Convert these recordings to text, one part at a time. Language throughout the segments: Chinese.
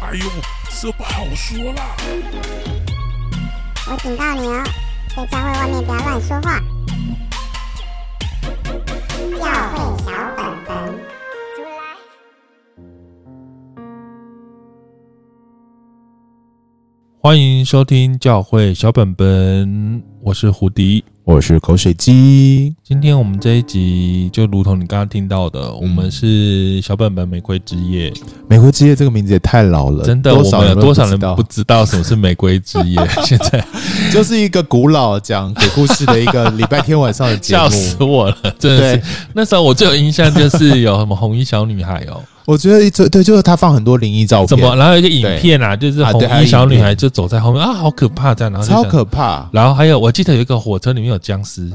哎呦，这不好说了！我警告你哦，在教会外面不要乱说话。欢迎收听教会小本本，我是胡迪。我是口水鸡。今天我们这一集就如同你刚刚听到的，我们是小本本玫瑰之夜。玫瑰之夜这个名字也太老了，真的，我们有多少人不知道什么是玫瑰之夜？现在就是一个古老讲鬼故事的一个礼拜天晚上的节目，笑死我了，真的是。那时候我最有印象就是有什么红衣小女孩哦。我觉得这对，就是他放很多灵异照片，怎么？然后有一个影片啊，就是红衣小女孩就走在后面啊，好可怕这样，然后超可怕。然后还有，我记得有一个火车里面有僵尸。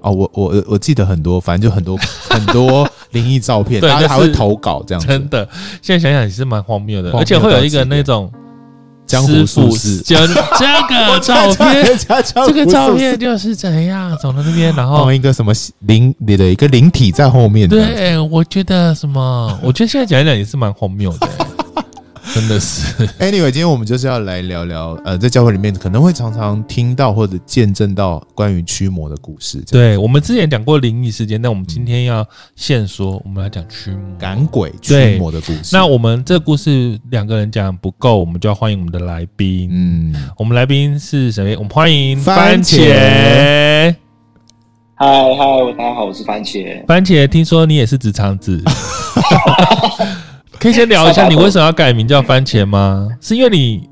哦，我我我记得很多，反正就很多 很多灵异照片，大家还会投稿这样。真的，现在想想也是蛮荒谬的，而且会有一个那种。江湖术士，就这个 照片，这个照片就是怎样走到那边，然后一个什么灵你的一个灵体在后面。对，我觉得什么？我觉得现在讲一讲也是蛮荒谬的。真的是，Anyway，今天我们就是要来聊聊，呃，在教会里面可能会常常听到或者见证到关于驱魔的故事。对，我们之前讲过灵异事件，那我们今天要现说，我们来讲驱魔、赶鬼、驱魔的故事。那我们这故事两个人讲不够，我们就要欢迎我们的来宾。嗯，我们来宾是谁？我们欢迎番茄。嗨嗨，大家好，我是番茄。番茄，听说你也是直肠子。可以先聊一下你为什么要改名叫番茄吗？是因为你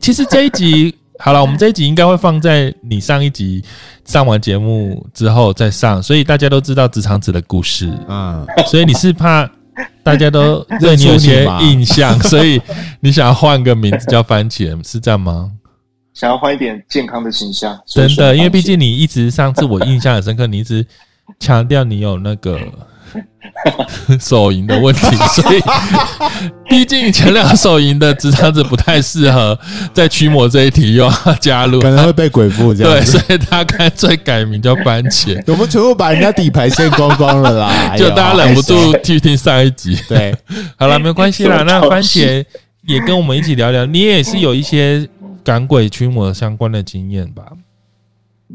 其实这一集好了，我们这一集应该会放在你上一集上完节目之后再上，所以大家都知道直肠子的故事。啊，所以你是怕大家都对你有些 印象，所以你想要换个名字叫番茄，是这样吗？想要换一点健康的形象，真的，因为毕竟你一直上次我印象很深刻，你一直强调你有那个。手淫的问题，所以毕竟前两个手淫的直肠子不太适合 在驱魔这一题又要加入，可能会被鬼附这样。对，所以他干脆改名叫番茄。我们全部把人家底牌先光光了啦，就大家忍不住去听上一集。对，好了，没关系啦。那番茄也跟我们一起聊聊，你也是有一些赶鬼驱魔相关的经验吧？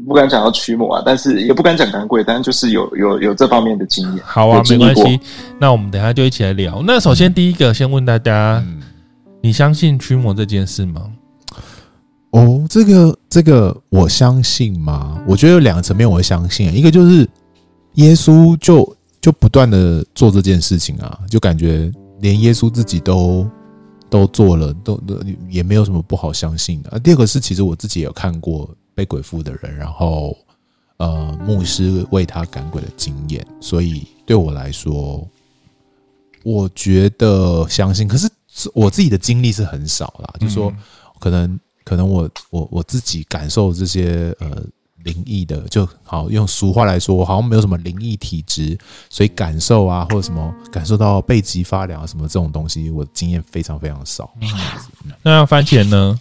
不敢讲要驱魔啊，但是也不敢讲赶鬼，但是就是有有有这方面的经验。好啊，没关系。那我们等一下就一起来聊。那首先第一个，先问大家，嗯、你相信驱魔这件事吗？哦，这个这个我相信吗？我觉得有两个层面我会相信，一个就是耶稣就就不断的做这件事情啊，就感觉连耶稣自己都都做了，都都也没有什么不好相信的。啊第二个是，其实我自己也有看过。被鬼附的人，然后呃，牧师为他赶鬼的经验，所以对我来说，我觉得相信。可是我自己的经历是很少啦，嗯、就是说可能可能我我我自己感受这些呃灵异的，就好用俗话来说，我好像没有什么灵异体质，所以感受啊或者什么感受到背脊发凉啊什么这种东西，我经验非常非常少。嗯、那番茄呢？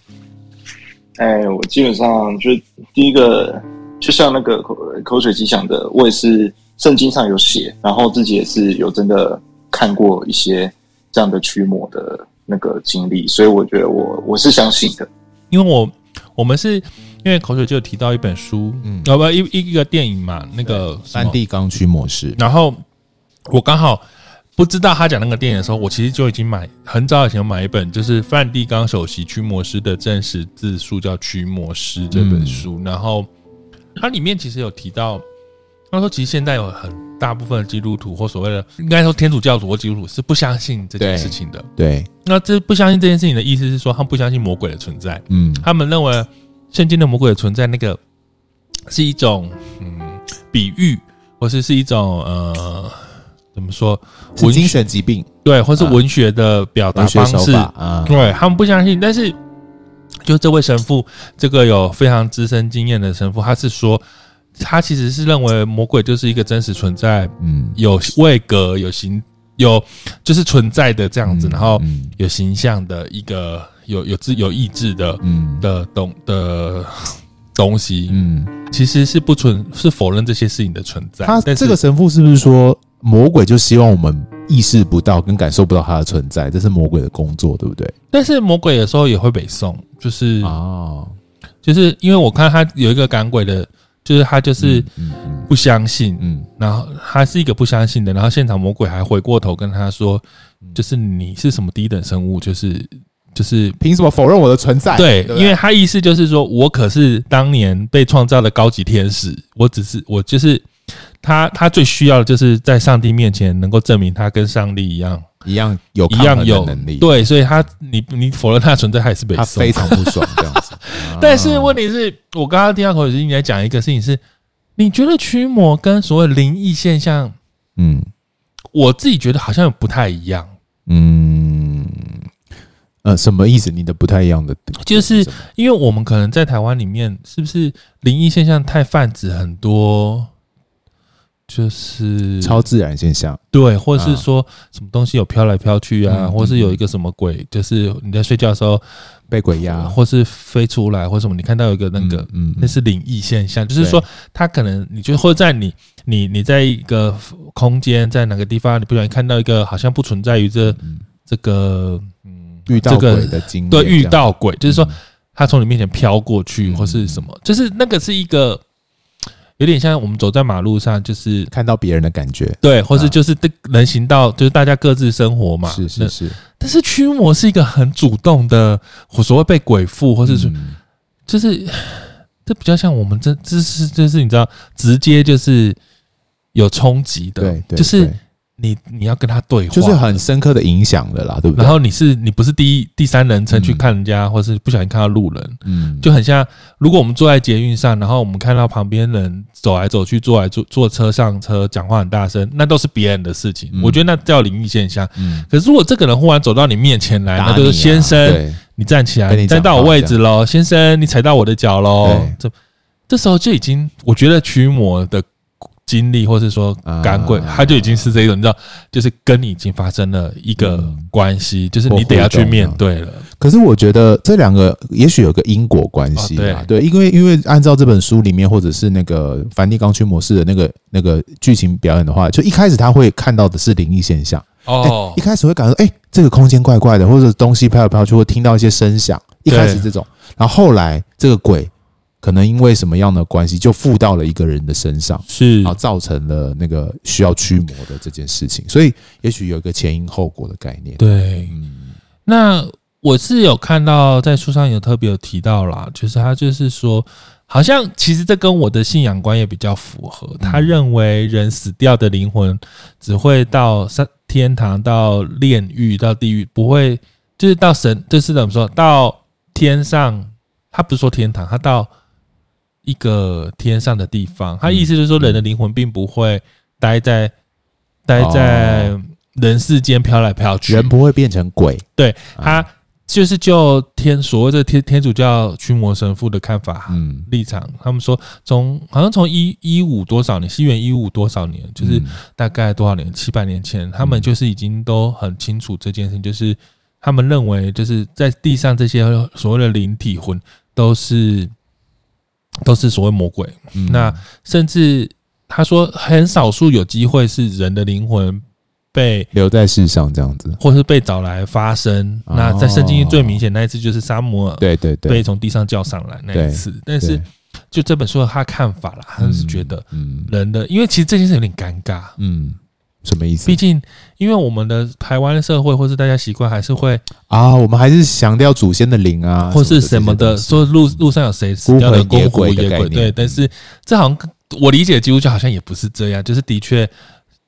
哎，我基本上就第一个，就像那个口口水鸡讲的，我也是圣经上有写，然后自己也是有真的看过一些这样的驱魔的那个经历，所以我觉得我我是相信的。因为我我们是因为口水就有提到一本书，嗯，要不一一个电影嘛，那个梵蒂冈驱模式，然后我刚好。不知道他讲那个电影的时候，我其实就已经买很早以前买一本，就是梵蒂冈首席驱魔师的正式自述，叫《驱魔师》这本书。嗯、然后它里面其实有提到，他说其实现在有很大部分的基督徒或所谓的应该说天主教徒或基督徒是不相信这件事情的。对，对那这不相信这件事情的意思是说，他们不相信魔鬼的存在。嗯，他们认为圣经的魔鬼的存在，那个是一种嗯比喻，或是是一种呃。怎么说？文精神疾病对，或是文学的表达方式啊？对，他们不相信。但是，就这位神父，这个有非常资深经验的神父，他是说，他其实是认为魔鬼就是一个真实存在，嗯，有位格、有形、有就是存在的这样子，然后有形象的一个有有自有意志的，嗯的东的东西，嗯，其实是不存是否认这些事情的存在。他这个神父是不是说？魔鬼就希望我们意识不到跟感受不到它的存在，这是魔鬼的工作，对不对？但是魔鬼有时候也会北送，就是哦，就是因为我看他有一个赶鬼的，就是他就是不相信，嗯，嗯，然后他是一个不相信的，然后现场魔鬼还回过头跟他说，就是你是什么低等生物，就是就是凭什么否认我的存在？对，对，因为他意思就是说我可是当年被创造的高级天使，我只是我就是。他他最需要的就是在上帝面前能够证明他跟上帝一样一样有一样有能力，对，所以他你你否认他的存在，还是被他非常不爽这样子。但是问题是我刚刚听到口水鸡你在讲一个事情是，你觉得驱魔跟所谓灵异现象，嗯，我自己觉得好像不太一样，嗯，呃，什么意思？你的不太一样的，就是因为我们可能在台湾里面，是不是灵异现象太泛指很多？就是超自然现象，对，或者是说什么东西有飘来飘去啊，或是有一个什么鬼，就是你在睡觉的时候被鬼压，或是飞出来，或什么，你看到有一个那个，嗯，那是灵异现象，就是说他可能你就会在你你你在一个空间，在哪个地方，你不小心看到一个好像不存在于这这个嗯遇到鬼的经历，对，遇到鬼，就是说他从你面前飘过去，或是什么，就是那个是一个。有点像我们走在马路上，就是看到别人的感觉，对，或是就是人行道，就是大家各自生活嘛。是是是。但是驱魔是一个很主动的，所谓被鬼附，或是说，就是这比较像我们这这是就是你知道，直接就是有冲击的，对对，就是。你你要跟他对话，就是很深刻的影响的啦，对不对？然后你是你不是第一第三人称去看人家，嗯、或是不小心看到路人，嗯，就很像如果我们坐在捷运上，然后我们看到旁边人走来走去，坐来坐坐车上车，讲话很大声，那都是别人的事情。嗯、我觉得那叫灵异现象。嗯，可是如果这个人忽然走到你面前来，啊、那就是先生，你站起来，你站到我位置喽，先生，你踩到我的脚喽，这这时候就已经我觉得驱魔的。经历，或是说赶鬼，他就已经是这种，你知道，就是跟你已经发生了一个关系，就是你得要去面对了。可是我觉得这两个也许有个因果关系啊，对，因为因为按照这本书里面，或者是那个梵蒂冈驱魔式的那个那个剧情表演的话，就一开始他会看到的是灵异现象。哦，一开始会感觉哎，这个空间怪怪的，或者东西飘来飘去，会听到一些声响，一开始这种，然后后来这个鬼。可能因为什么样的关系，就附到了一个人的身上，是，啊造成了那个需要驱魔的这件事情。所以，也许有一个前因后果的概念。对，嗯，那我是有看到在书上有特别有提到啦，就是他就是说，好像其实这跟我的信仰观也比较符合。他认为人死掉的灵魂只会到上天堂、到炼狱、到地狱，不会就是到神，就是怎么说到天上？他不是说天堂，他到。一个天上的地方，他意思就是说，人的灵魂并不会待在待在人世间飘来飘去，人不会变成鬼。对，他就是就天所谓的天天主教驱魔神父的看法，嗯，立场，他们说从好像从一一五多少年，西元一五多少年，就是大概多少年，七百年前，他们就是已经都很清楚这件事情，就是他们认为就是在地上这些所谓的灵体魂都是。都是所谓魔鬼，嗯、那甚至他说很少数有机会是人的灵魂被留在世上这样子，或是被找来发生。哦、那在圣经最明显那一次就是撒母耳，对对对，被从地上叫上来那一次。但是就这本书的他看法啦，他是觉得人的，嗯嗯、因为其实这件事有点尴尬，嗯。什么意思？毕竟，因为我们的台湾社会，或是大家习惯，还是会啊，我们还是强调祖先的灵啊，或是什么的，说路路上有谁死掉的孤魂野鬼，对。但是，这好像我理解的基督教好像也不是这样，就是的确，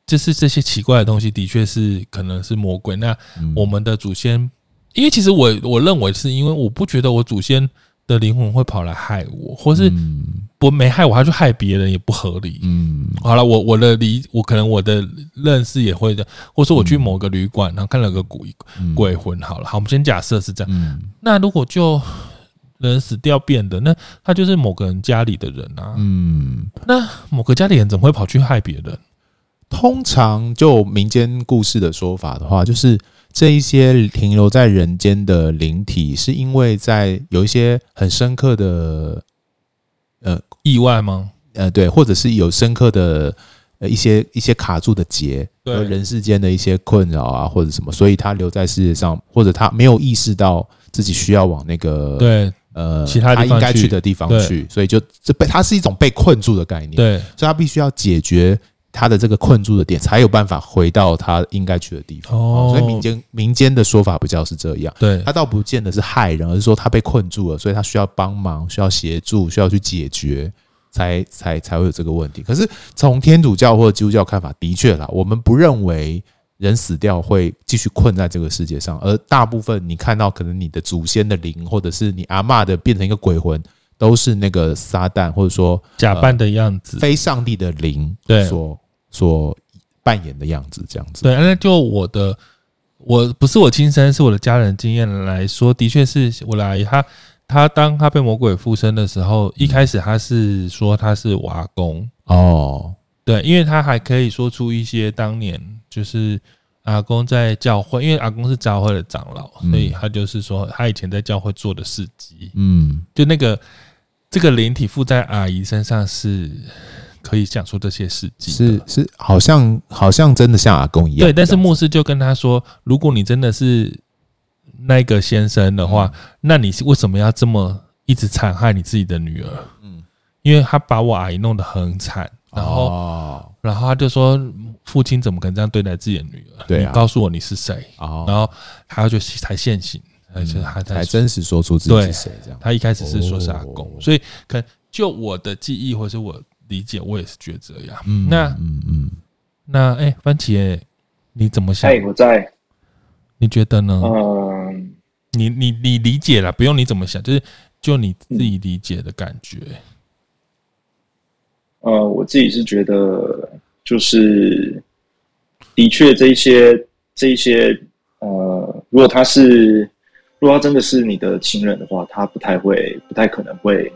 就是这些奇怪的东西，的确是可能是魔鬼。那我们的祖先，因为其实我我认为是因为我不觉得我祖先。的灵魂会跑来害我，或是不没害我，他去害别人也不合理。嗯，好了，我我的理，我可能我的认识也会的，或者说我去某个旅馆，然后看了个鬼鬼魂。好了，好，我们先假设是这样。嗯，那如果就人死掉变的，那他就是某个人家里的人啊。嗯，那某个家里人怎么会跑去害别人？通常就民间故事的说法的话，就是。这一些停留在人间的灵体，是因为在有一些很深刻的呃意外吗？呃，对，或者是有深刻的呃一些一些卡住的结和人世间的一些困扰啊，或者什么，所以他留在世界上，或者他没有意识到自己需要往那个对呃其他他应该去的地方去，所以就这被他是一种被困住的概念，对，所以他必须要解决。他的这个困住的点，才有办法回到他应该去的地方。哦，所以民间民间的说法比较是这样。对，他倒不见得是害人，而是说他被困住了，所以他需要帮忙，需要协助，需要去解决，才才才会有这个问题。可是从天主教或者基督教看法，的确啦，我们不认为人死掉会继续困在这个世界上，而大部分你看到可能你的祖先的灵，或者是你阿嬷的变成一个鬼魂。都是那个撒旦，或者说假扮的样子，非上帝的灵，对，所。所扮演的样子，这样子。对，那就我的，我不是我亲身，是我的家人经验来说，的确是我的阿姨，她她当她被魔鬼附身的时候，一开始她是说她是我阿公哦，对，因为他还可以说出一些当年就是阿公在教会，因为阿公是教会的长老，所以他就是说他以前在教会做的事迹，嗯，就那个这个灵体附在阿姨身上是。可以讲出这些事迹，是是，好像好像真的像阿公一样。对，但是牧师就跟他说：“如果你真的是那个先生的话，那你是为什么要这么一直残害你自己的女儿？”嗯，因为他把我阿姨弄得很惨，然后，然后他就说：“父亲怎么可能这样对待自己的女儿？对，你告诉我你是谁？”哦然后他就才现形，而且他才真实说出自己是谁。这样，他一开始是说是阿公，所以可能就我的记忆或是我。理解，我也是觉得这样。嗯，那嗯嗯，那哎、欸，番茄，你怎么想？哎，我在。你觉得呢？嗯，你你你理解了，不用你怎么想，就是就你自己理解的感觉。呃，我自己是觉得，就是的确，这一些这一些，呃，如果他是，如果他真的是你的亲人的话，他不太会，不太可能会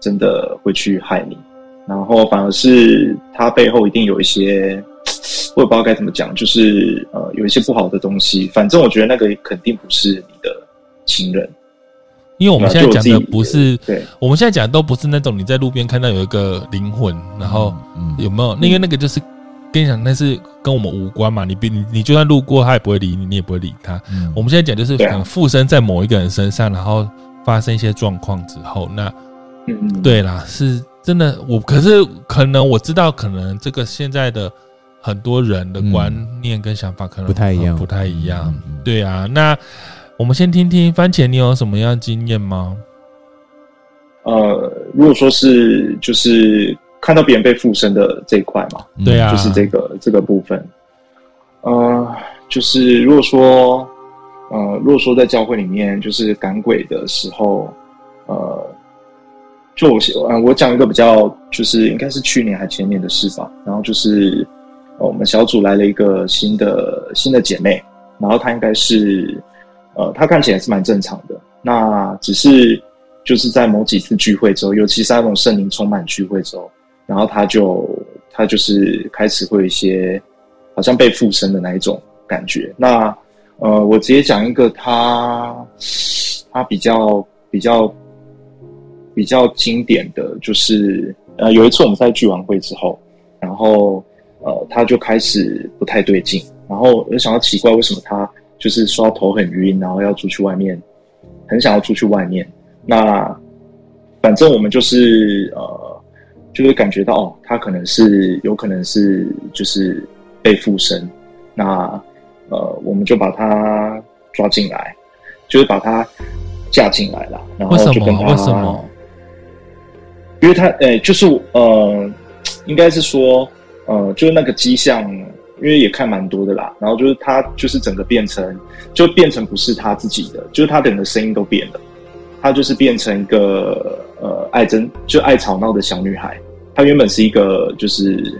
真的会去害你。然后反而是他背后一定有一些，我也不知道该怎么讲，就是呃有一些不好的东西。反正我觉得那个肯定不是你的情人，因为我们现在讲的不是，对，我们现在讲的都不是那种你在路边看到有一个灵魂，然后有没有？因为那个就是跟你讲，那是跟我们无关嘛。你你你就算路过，他也不会理你，你也不会理他。我们现在讲就是可能附身在某一个人身上，然后发生一些状况之后，那嗯，对啦，是。真的，我可是可能我知道，可能这个现在的很多人的观念跟想法可能不太一样，不太一样。对啊，那我们先听听番茄，你有什么样经验吗？呃，如果说是就是看到别人被附身的这一块嘛，对啊，就是这个这个部分。呃，就是如果说呃，如果说在教会里面就是赶鬼的时候，呃。就我嗯，我讲一个比较，就是应该是去年还前年的事吧。然后就是，呃我们小组来了一个新的新的姐妹，然后她应该是，呃，她看起来是蛮正常的。那只是就是在某几次聚会之后，尤其是那种圣灵充满聚会之后，然后她就她就是开始会有一些好像被附身的那一种感觉。那呃，我直接讲一个她她比较比较。比较经典的就是，呃，有一次我们在聚完会之后，然后呃，他就开始不太对劲，然后我就想到奇怪，为什么他就是说头很晕，然后要出去外面，很想要出去外面。那反正我们就是呃，就会感觉到哦，他可能是有可能是就是被附身。那呃，我们就把他抓进来，就是把他架进来了，然后就跟他。为什么？因为他，诶、就是呃，应该是说，呃，就是那个迹象，因为也看蛮多的啦。然后就是他，就是整个变成，就变成不是他自己的，就是他整个声音都变了。他就是变成一个呃爱争，就爱吵闹的小女孩。她原本是一个就是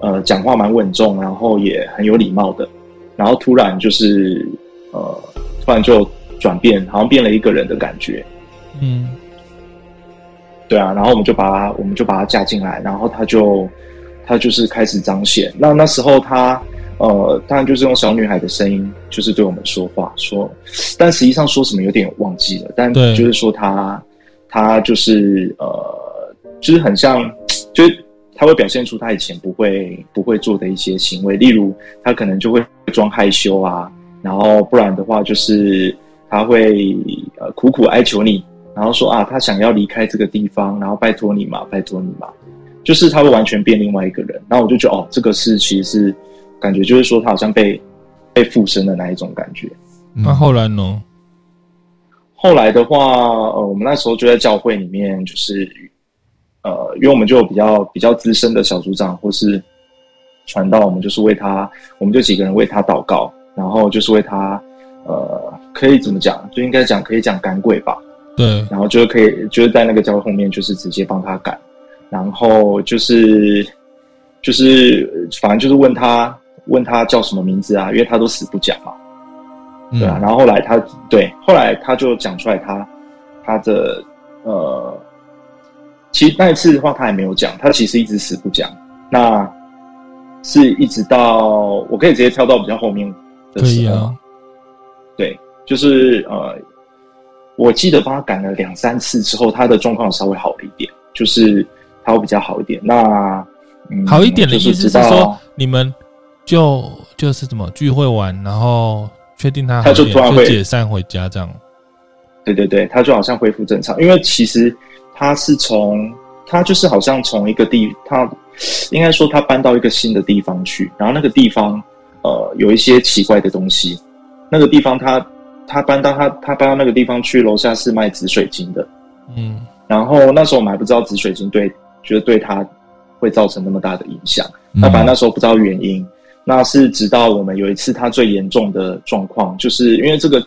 呃讲话蛮稳重，然后也很有礼貌的。然后突然就是呃，突然就转变，好像变了一个人的感觉。嗯。对啊，然后我们就把他，我们就把他架进来，然后他就，他就是开始彰显。那那时候他，呃，当然就是用小女孩的声音，就是对我们说话，说，但实际上说什么有点忘记了，但就是说他，他就是呃，就是很像，就是他会表现出他以前不会不会做的一些行为，例如他可能就会装害羞啊，然后不然的话就是他会呃苦苦哀求你，然后说啊他想要离开这个地方，然后拜托你嘛，拜托你嘛，就是他会完全变另外一个人。然后我就觉得哦，这个是其实是感觉就是说他好像被被附身的那一种感觉。那后来呢？后来的话，呃，我们那时候就在教会里面，就是，呃，因为我们就有比较比较资深的小组长或是传道，我们就是为他，我们就几个人为他祷告，然后就是为他，呃，可以怎么讲？就应该讲可以讲赶鬼吧？对，然后就是可以就是在那个教会后面，就是直接帮他改，然后就是就是反正就是问他问他叫什么名字啊？因为他都死不讲嘛。对啊，然后后来他对，后来他就讲出来他他的呃，其实那一次的话他也没有讲，他其实一直死不讲。那是一直到我可以直接跳到比较后面的时候，可以啊。对，就是呃，我记得帮他赶了两三次之后，他的状况稍微好了一点，就是他会比较好一点。那、嗯、好一点的意思是说，你们就就是怎么聚会完，然后。确定他，他就突然会解散回家这样。对对对，他就好像恢复正常，因为其实他是从他就是好像从一个地，他应该说他搬到一个新的地方去，然后那个地方呃有一些奇怪的东西。那个地方他他搬到他他搬到那个地方去，楼下是卖紫水晶的，嗯，然后那时候我们还不知道紫水晶对觉得对他会造成那么大的影响，那反正那时候不知道原因。那是直到我们有一次他最严重的状况，就是因为这个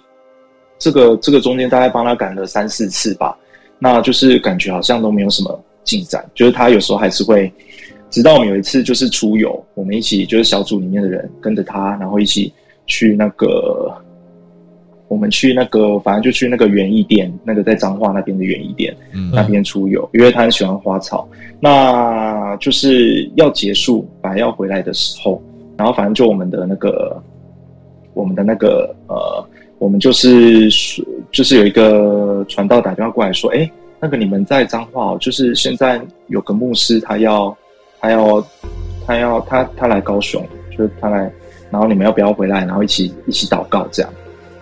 这个这个中间大概帮他赶了三四次吧，那就是感觉好像都没有什么进展，就是他有时候还是会，直到我们有一次就是出游，我们一起就是小组里面的人跟着他，然后一起去那个我们去那个反正就去那个园艺店，那个在彰化那边的园艺店，嗯，那边出游，因为他很喜欢花草，那就是要结束，反正要回来的时候。然后反正就我们的那个，我们的那个呃，我们就是就是有一个传道打电话过来说，哎，那个你们在彰化哦，就是现在有个牧师他要他要他要他他来高雄，就是他来，然后你们要不要回来，然后一起一起祷告这样。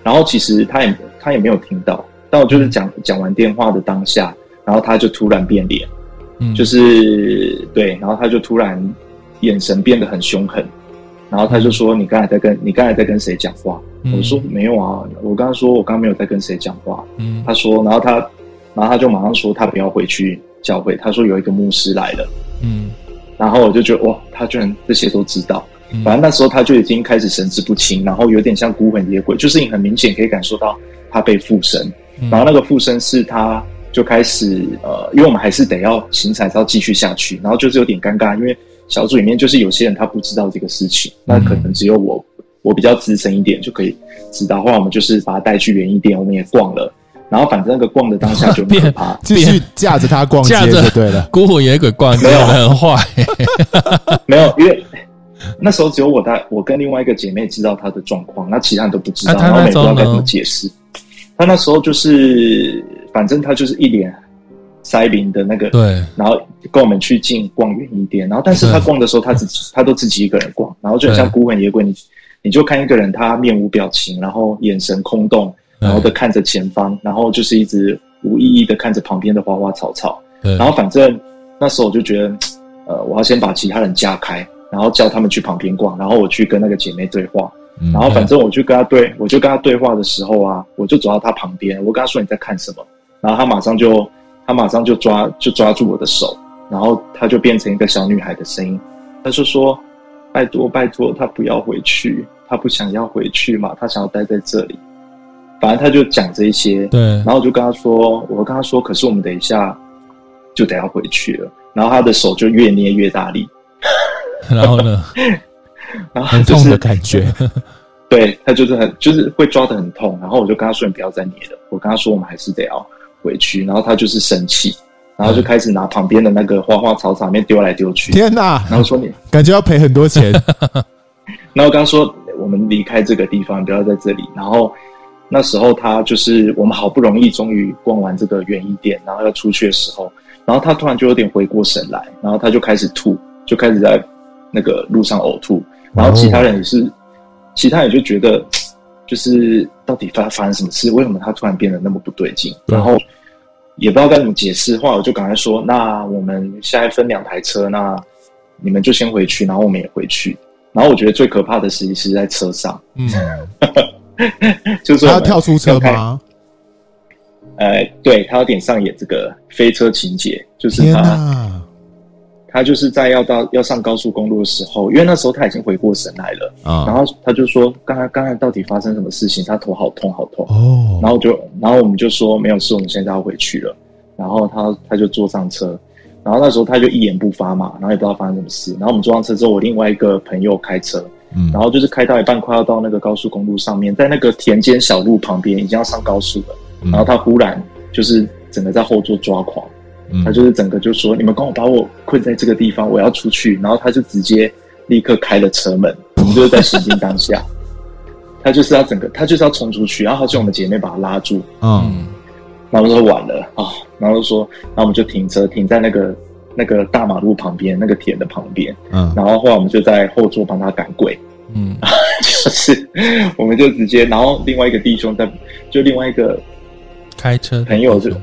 然后其实他也他也没有听到，但我就是讲讲完电话的当下，然后他就突然变脸，嗯，就是对，然后他就突然眼神变得很凶狠。然后他就说：“你刚才在跟你刚才在跟谁讲话？”嗯、我说：“没有啊，我刚刚说我刚刚没有在跟谁讲话。”嗯，他说，然后他，然后他就马上说他不要回去教会。他说有一个牧师来了。嗯，然后我就觉得哇，他居然这些都知道。嗯、反正那时候他就已经开始神志不清，然后有点像孤魂野鬼，就是你很明显可以感受到他被附身。嗯、然后那个附身是他就开始呃，因为我们还是得要行程要继续下去，然后就是有点尴尬，因为。小组里面就是有些人他不知道这个事情，那可能只有我，我比较资深一点就可以知道。后来我们就是把他带去园艺店，我们也逛了，然后反正那个逛的当下就很可怕，继续架着他逛街就对了，孤魂野鬼逛街很坏，没有，因为 那时候只有我带我跟另外一个姐妹知道她的状况，那其他人都不知道，然后也不知道该怎么解释。她那时候就是，反正她就是一脸。塞林的那个，对，然后跟我们去进逛园艺店，然后但是她逛的时候，她自己他都自己一个人逛，然后就很像孤魂野鬼，你你就看一个人，他面无表情，然后眼神空洞，然后的看着前方，然后就是一直无意义的看着旁边的花花草草，然后反正那时候我就觉得，呃，我要先把其他人架开，然后叫他们去旁边逛，然后我去跟那个姐妹对话，然后反正我就跟她对，我就跟她对话的时候啊，我就走到她旁边，我跟她说你在看什么，然后她马上就。她马上就抓就抓住我的手，然后她就变成一个小女孩的声音，她就说：“拜托拜托，她不要回去，她不想要回去嘛，她想要待在这里。”反正她就讲这一些，对。然后我就跟她说：“我跟她说，可是我们等一下就得要回去了。”然后她的手就越捏越大力，然后呢，然后、就是、很痛的感觉，对，他就是很就是会抓的很痛。然后我就跟他说：“你不要再捏了。”我跟他说：“我们还是得要。”回去，然后他就是生气，然后就开始拿旁边的那个花花草草面丢来丢去。天哪！然后说你感觉要赔很多钱。然后我刚刚说我们离开这个地方，不要在这里。然后那时候他就是我们好不容易终于逛完这个园艺店，然后要出去的时候，然后他突然就有点回过神来，然后他就开始吐，就开始在那个路上呕吐，然后其他人也是，哦、其他人就觉得就是到底发发生什么事？为什么他突然变得那么不对劲？然后也不知道该怎么解释，后来我就赶快说：“那我们现在分两台车，那你们就先回去，然后我们也回去。”然后我觉得最可怕的事情是在车上，嗯，就是他要跳出车吗？呃，对，他有点上演这个飞车情节，就是他，哪他就是在要到要上高速公路的时候，因为那时候他已经回过神来了，啊，然后他就说，刚才刚才到底发生什么事情？他头好痛好痛哦，然后就然后我们就说没有事，我们现在要回去了，然后他他就坐上车，然后那时候他就一言不发嘛，然后也不知道发生什么事，然后我们坐上车之后，我另外一个朋友开车，嗯，然后就是开到一半，快要到那个高速公路上面，在那个田间小路旁边，已经要上高速了。然后他忽然就是整个在后座抓狂，嗯、他就是整个就说：“你们刚好把我困在这个地方，我要出去。”然后他就直接立刻开了车门。我们就是在行进当下，他就是要整个他就是要冲出去，然后好像我们姐妹把他拉住，嗯，然后说晚了啊、哦，然后就说，然后我们就停车停在那个那个大马路旁边那个田的旁边，嗯，然后后来我们就在后座帮他赶鬼，嗯，就是我们就直接，然后另外一个弟兄在，就另外一个。开车朋友是，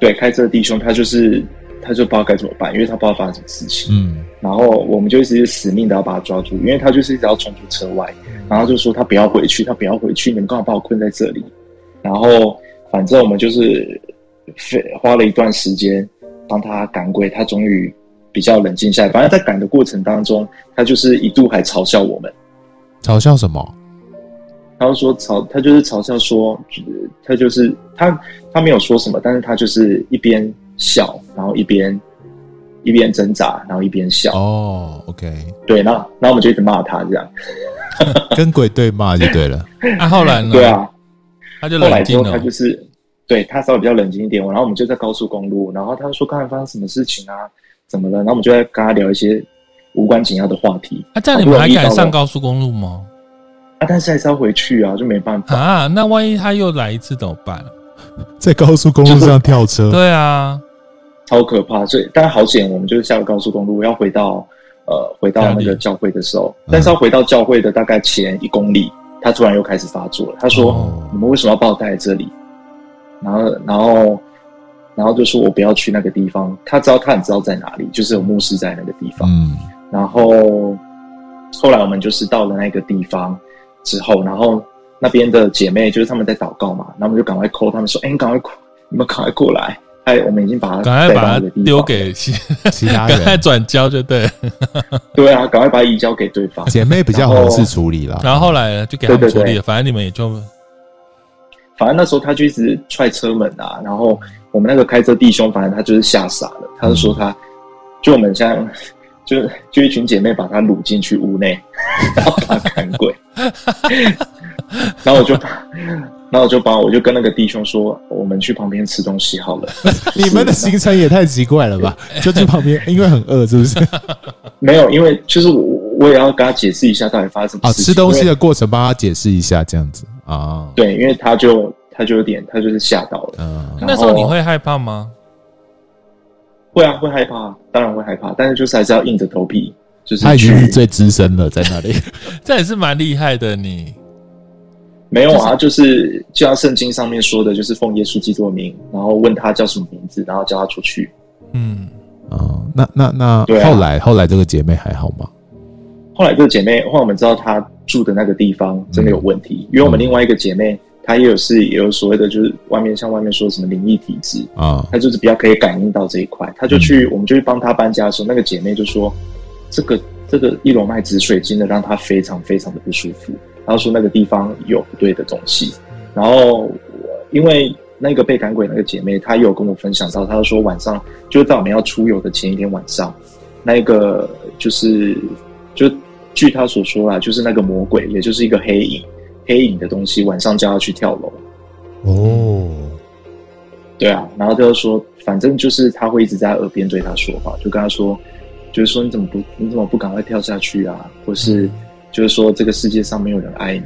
对，开车的弟兄，他就是，他就不知道该怎么办，因为他不知道发生什么事情。嗯，然后我们就一直死命的要把他抓住，因为他就是一直要冲出车外，然后就说他不要回去，他不要回去，你们刚好把我困在这里。然后反正我们就是费花了一段时间帮他赶鬼，他终于比较冷静下来。反正在赶的过程当中，他就是一度还嘲笑我们，嘲笑什么？他就说嘲，他就是嘲笑说，他就是他，他没有说什么，但是他就是一边笑，然后一边一边挣扎，然后一边笑。哦，OK，对，那那我们就一直骂他这样，跟鬼对骂就对了。那、啊、后来呢？对啊，他就冷静了。他就是对他稍微比较冷静一点，然后我们就在高速公路，然后他说刚才发生什么事情啊？怎么了？然后我们就在跟他聊一些无关紧要的话题。那、啊、这样你们还敢上高速公路吗？啊！但是还是要回去啊，就没办法啊。那万一他又来一次怎么办？在高速公路上跳车？对啊，超可怕。所以，但好险，我们就是下了高速公路，要回到呃，回到那个教会的时候。但是要回到教会的大概前一公里，他突然又开始发作了。他说：“、你们为什么要把我带来这里？”然后，然后，然后就说：“我不要去那个地方。”他知道，他很知道在哪里，就是有牧师在那个地方。嗯。然后，后来我们就是到了那个地方。之后，然后那边的姐妹就是他们在祷告嘛，然后我们就赶快 call 他们说：“哎，你赶快，你们赶快过来！”哎，我们已经把他赶快把他丢给其其他人，赶快转交就对。对啊，赶快把他移交给对方。姐妹比较合适处理了。然后后来就给他们处理了，反正你们也就，反正那时候他就一直踹车门啊，然后我们那个开车弟兄，反正他就是吓傻了，他就说他，就我们现在。就就一群姐妹把他掳进去屋内，然后把他砍鬼，然后我就把，然后我就把我就跟那个弟兄说，我们去旁边吃东西好了。你们的行程也太奇怪了吧？就去旁边，因为很饿，是不是？没有，因为就是我我也要跟他解释一下到底发生什么事情。啊，吃东西的过程帮他解释一下，这样子啊？对，因为他就他就有点他就是吓到了。嗯，那时候你会害怕吗？会啊，会害怕，当然会害怕，但是就是还是要硬着头皮，就是他已经是最资深了，在那里，这也是蛮厉害的。你没有啊？就是就像圣经上面说的，就是奉耶稣基督的名，然后问他叫什么名字，然后叫他出去。嗯，哦，那那那后来、啊、后来这个姐妹还好吗？后来这个姐妹，后来我们知道她住的那个地方真的有问题，嗯、因为我们另外一个姐妹。他也有是也有所谓的，就是外面像外面说什么灵异体质啊，他就是比较可以感应到这一块，他就去，我们就去帮他搬家的时候，那个姐妹就说，这个这个一龙脉紫水晶的让他非常非常的不舒服，然后说那个地方有不对的东西，然后因为那个被赶鬼那个姐妹，她也有跟我分享到，她就说晚上就是在我们要出游的前一天晚上，那个就是就据她所说啦，就是那个魔鬼，也就是一个黑影。黑影的东西，晚上叫他去跳楼。哦，对啊，然后他就说，反正就是他会一直在耳边对他说话，就跟他说，就是说你怎么不你怎么不赶快跳下去啊？或是就是说这个世界上没有人爱你。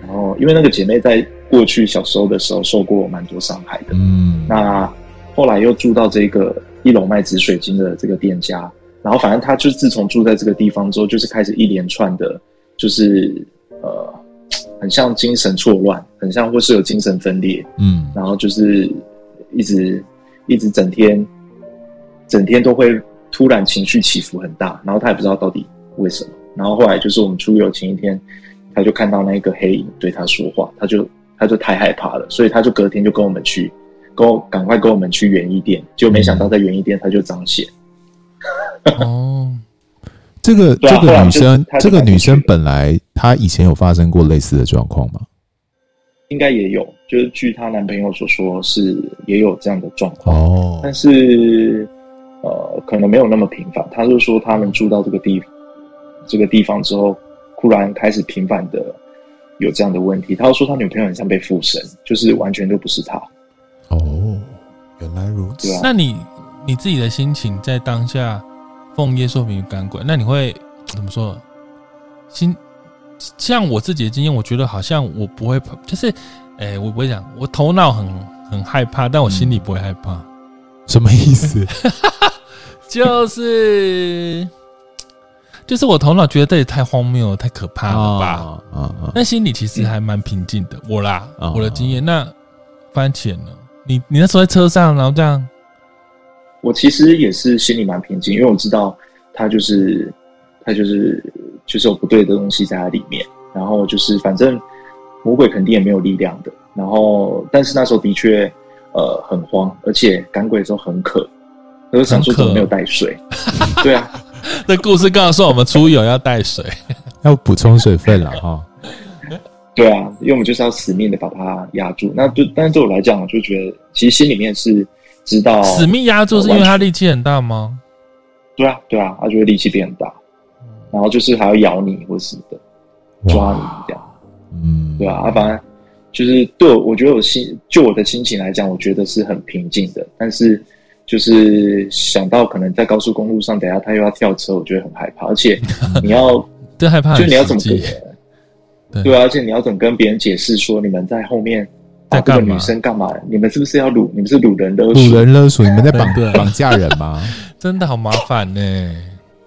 然后因为那个姐妹在过去小时候的时候受过蛮多伤害的，嗯，那后来又住到这个一楼卖紫水晶的这个店家，然后反正他就自从住在这个地方之后，就是开始一连串的，就是呃，很像精神错乱，很像或是有精神分裂，嗯，然后就是一直一直整天整天都会突然情绪起伏很大，然后他也不知道到底为什么。然后后来就是我们出游前一天，他就看到那个黑影对他说话，他就他就太害怕了，所以他就隔天就跟我们去，跟我赶快跟我们去园艺店，就没想到在园艺店他就长癬。哦，这个、啊、这个女生，这个女生本来她以前有发生过类似的状况吗？应该也有，就是据她男朋友所说，是也有这样的状况。哦，但是呃，可能没有那么频繁。他就说他们住到这个地这个地方之后，忽然开始频繁的有这样的问题。他就说他女朋友很像被附身，就是完全都不是他。哦，原来如此。啊，那你你自己的心情在当下？奉耶稣名赶鬼，那你会 怎么说？心像我自己的经验，我觉得好像我不会怕，就是，哎、欸，我不会讲，我头脑很很害怕，但我心里不会害怕。嗯、什么意思？就是就是我头脑觉得这也太荒谬了，太可怕了吧？啊但心里其实还蛮平静的。我啦，啊、我的经验。那番茄呢？你你那时候在车上，然后这样。我其实也是心里蛮平静，因为我知道他就是他就是就是有不对的东西在他里面，然后就是反正魔鬼肯定也没有力量的，然后但是那时候的确呃很慌，而且赶鬼的时候很渴，我就想说怎么没有带水？渴对啊，那故事告诉我们出游要带水，要补充水分了哈。对啊，因为我们就是要死命的把它压住。那对，但是对我来讲，我就觉得其实心里面是。知道死命压住是因为他力气很大吗？对啊，对啊，他就会力气变很大，然后就是还要咬你或什么的抓你这样，嗯，对啊，反正就是对我，我觉得我心就我的心情来讲，我觉得是很平静的。但是就是想到可能在高速公路上，等下他又要跳车，我觉得很害怕。而且你要 对害怕，就你要怎么对对啊，而且你要怎么跟别人解释说你们在后面。在干嘛？女生干嘛？你们是不是要掳？你们是掳人勒索？撸人勒索？你们在绑绑架人吗？真的好麻烦呢，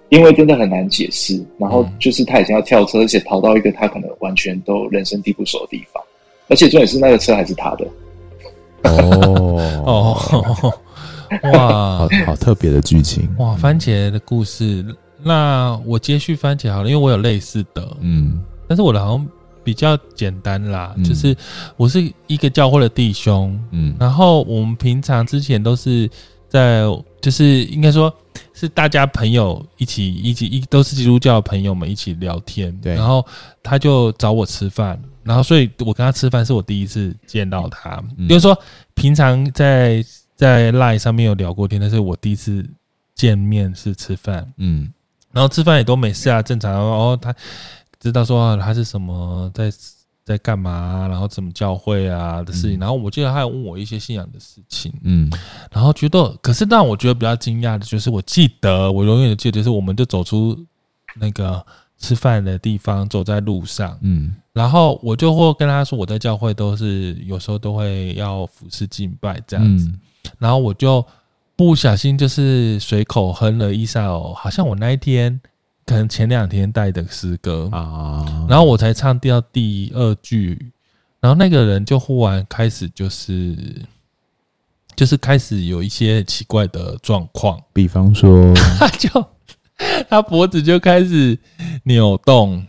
因为真的很难解释。然后就是他已经要跳车，而且逃到一个他可能完全都人生地不熟的地方，而且重点是那个车还是他的。哦 哦，哇，好好特别的剧情哇！番茄的故事，那我接续番茄好了，因为我有类似的，嗯，但是我的好像。比较简单啦，嗯、就是我是一个教会的弟兄，嗯，然后我们平常之前都是在，就是应该说是大家朋友一起一起一都是基督教的朋友们一起聊天，对，然后他就找我吃饭，然后所以我跟他吃饭是我第一次见到他，嗯、就是说平常在在 Line 上面有聊过天，但是我第一次见面是吃饭，嗯，然后吃饭也都没事啊，正常，然后他。知道说他是什么在在干嘛，然后怎么教会啊的事情，然后我记得他有问我一些信仰的事情，嗯，然后觉得，可是让我觉得比较惊讶的就是，我记得我永远记得，就是我们就走出那个吃饭的地方，走在路上，嗯，然后我就会跟他说，我在教会都是有时候都会要服侍敬拜这样子，然后我就不小心就是随口哼了一首，好像我那一天。可能前两天带的诗歌。啊，然后我才唱掉第二句，然后那个人就忽然开始就是就是开始有一些奇怪的状况，比方说，他 就他脖子就开始扭动。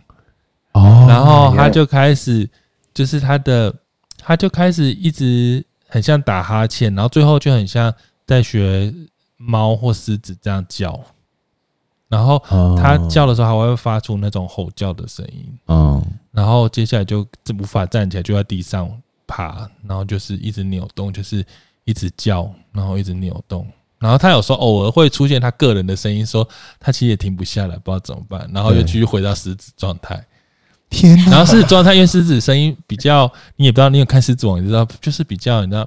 哦，然后他就开始就是他的他就开始一直很像打哈欠，然后最后就很像在学猫或狮子这样叫。然后他叫的时候还会发出那种吼叫的声音，嗯，然后接下来就无法站起来，就在地上爬，然后就是一直扭动，就是一直叫，然后一直扭动，然后他有时候偶尔会出现他个人的声音，说他其实也停不下来，不知道怎么办，然后又继续回到狮子状态。天哪，然后狮子状态，因为狮子声音比较，你也不知道，你有看狮子王，你知道，就是比较，你知道。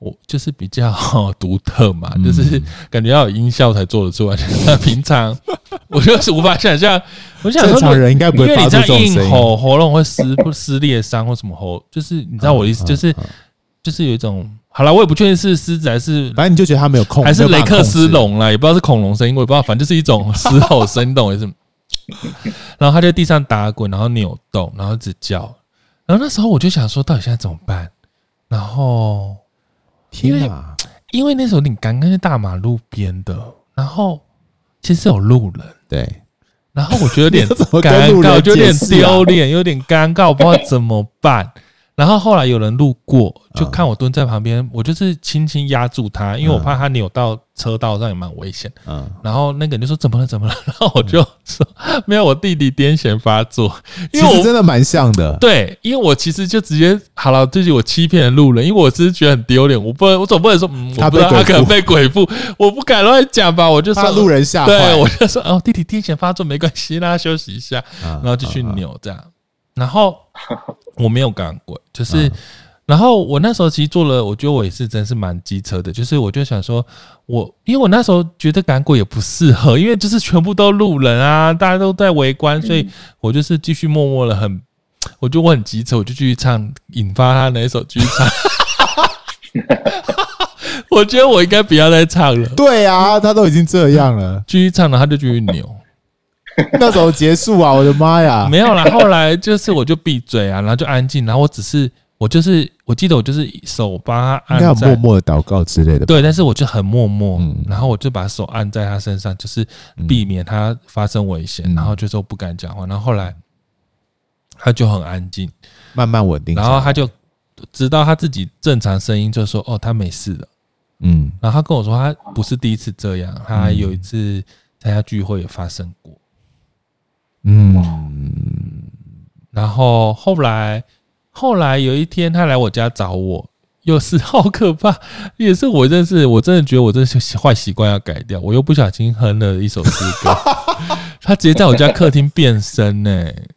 我就是比较 独特嘛，嗯、就是感觉要有音效才做得出来。那平常 我就是无法想象，我想说正常人应该不会发出这种声音。硬吼喉咙会撕 不撕裂伤或什么喉，就是你知道我的意思，就是就是有一种好了，我也不确定是狮子还是，反正你就觉得他没有控，还是雷克斯龙啦，也不知道是恐龙声音，我也不知道，反正就是一种嘶吼声，懂我意思？然后他在地上打滚，然后扭动，然后一直叫。然后那时候我就想说，到底现在怎么办？然后，天哪，因为那时候你刚刚是大马路边的，然后其实有路人，对。然后我觉得有点 尴尬，我觉得有点丢脸，有点尴尬，我不知道怎么办。然后后来有人路过，就看我蹲在旁边，我就是轻轻压住他，因为我怕他扭到车道上也蛮危险。嗯，然后那个人就说怎么了？怎么了？然后我就说没有，我弟弟癫痫发作。因为我真的蛮像的。对，因为我其实就直接好了，自己我欺骗路人，因为我只是觉得很丢脸，我不能，我总不能说嗯，我不知道他可能被鬼附，我不敢乱讲吧，我就说路人吓坏，对，我就说哦，弟弟癫痫发作没关系，让他休息一下，然后继续扭这样。然后 我没有赶鬼，就是，嗯、然后我那时候其实做了，我觉得我也是真是蛮机车的，就是我就想说，我因为我那时候觉得赶鬼也不适合，因为就是全部都路人啊，大家都在围观，所以我就是继续默默的很，我觉得我很机车，我就继续唱，引发他那一首继续唱。我觉得我应该不要再唱了。对啊，他都已经这样了，继续唱了，他就继续扭。那时候结束啊！我的妈呀，没有啦。后来就是我就闭嘴啊，然后就安静，然后我只是我就是我记得我就是手帮他按，应该默默的祷告之类的。对，但是我就很默默，然后我就把手按在他身上，就是避免他发生危险，然后就说不敢讲话。然后后来他就很安静，慢慢稳定，然后他就直到他自己正常声音，就说哦，他没事了。嗯，然后他跟我说他不是第一次这样，他有一次参加聚会也发生过。嗯，然后后来，后来有一天他来我家找我，又是好可怕，也是我认识，我真的觉得我这坏习惯要改掉。我又不小心哼了一首诗歌，他直接在我家客厅变身呢、欸，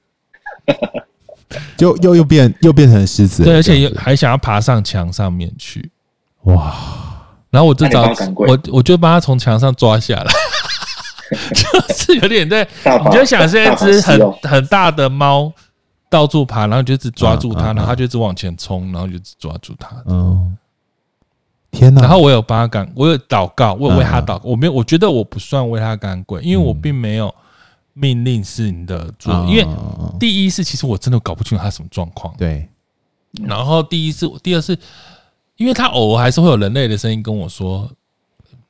就又又变又变成狮子，对，而且又还想要爬上墙上面去，哇！然后我就找我，我就把他从墙上抓下来。就是有点在，你就想是一只很很大的猫到处爬，然后就一直抓住它，然后它就一直往前冲，然后就一直抓住它。嗯，天哪！然后我有帮他赶，我有祷告，我有为他祷告。我没有，我觉得我不算为他赶鬼，因为我并没有命令是你的做。因为第一是，其实我真的搞不清楚他什么状况。对。然后第一是，第二是，因为他偶尔还是会有人类的声音跟我说。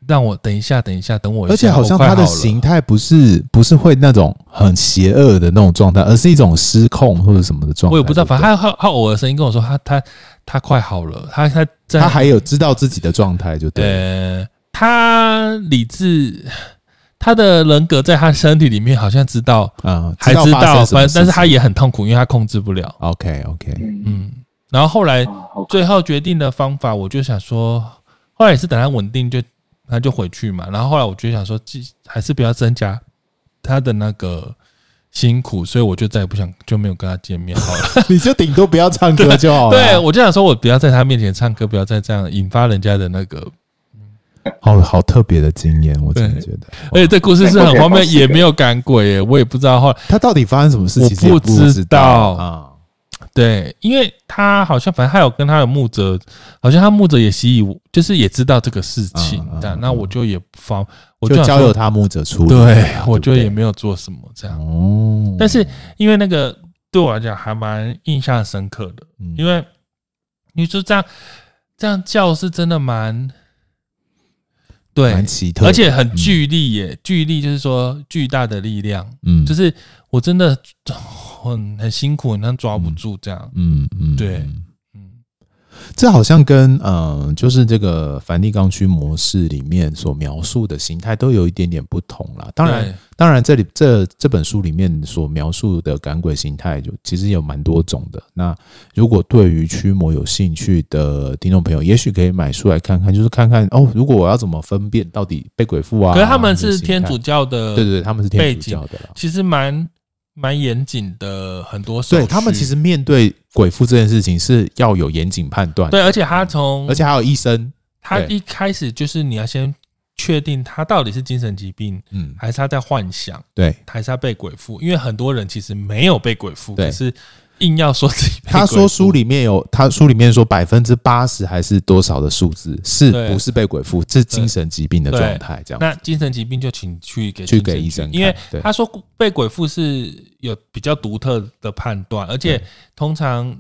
让我等一下，等一下，等我一下。而且好像他的形态不是不是会那种很邪恶的那种状态，而是一种失控或者什么的状态。我也不知道，反正他他他偶尔声音跟我说他他他快好了，他他他还有知道自己的状态就对。呃，他理智，他的人格在他身体里面好像知道啊，还知道，反正但是他也很痛苦，因为他控制不了。OK OK，嗯，然后后来最后决定的方法，我就想说，后来也是等他稳定就。他就回去嘛，然后后来我就想说，还是不要增加他的那个辛苦，所以我就再也不想，就没有跟他见面 好了。你就顶多不要唱歌就好了。对，我就想说，我不要在他面前唱歌，不要再这样引发人家的那个，好好特别的经验，我真的觉得。而且这故事是很荒谬，也没有赶鬼耶，我也不知道后来他到底发生什么事情，我不知道啊。对，因为他好像反正他有跟他的牧者，好像他牧者也习以，就是也知道这个事情，但那我就也不方，我就交由他牧者处理。对，我就也没有做什么这样。哦，但是因为那个对我来讲还蛮印象深刻的，因为你说这样这样叫是真的蛮对，蛮奇特，而且很巨力耶，巨力就是说巨大的力量，嗯，就是我真的。很很辛苦，很抓不住这样。嗯嗯，对，嗯，这好像跟嗯、呃，就是这个梵蒂冈驱魔士里面所描述的形态都有一点点不同啦。当然，当然，这里这这本书里面所描述的赶鬼形态，就其实有蛮多种的。那如果对于驱魔有兴趣的听众朋友，也许可以买书来看看，就是看看哦，如果我要怎么分辨到底被鬼附啊？可是他们是天主教的，对对对，他们是天主教的，其实蛮。蛮严谨的，很多对他们其实面对鬼父这件事情是要有严谨判断。对，而且他从，而且还有医生，他一开始就是你要先确定他到底是精神疾病，嗯，还是他在幻想，对，还是他被鬼附？因为很多人其实没有被鬼附，可是硬要说自己，他说书里面有，他书里面说百分之八十还是多少的数字，是不是被鬼附？这是精神疾病的状态，这样。那精神疾病就请去给去给医生，因为他说被鬼附是有比较独特的判断，而且通常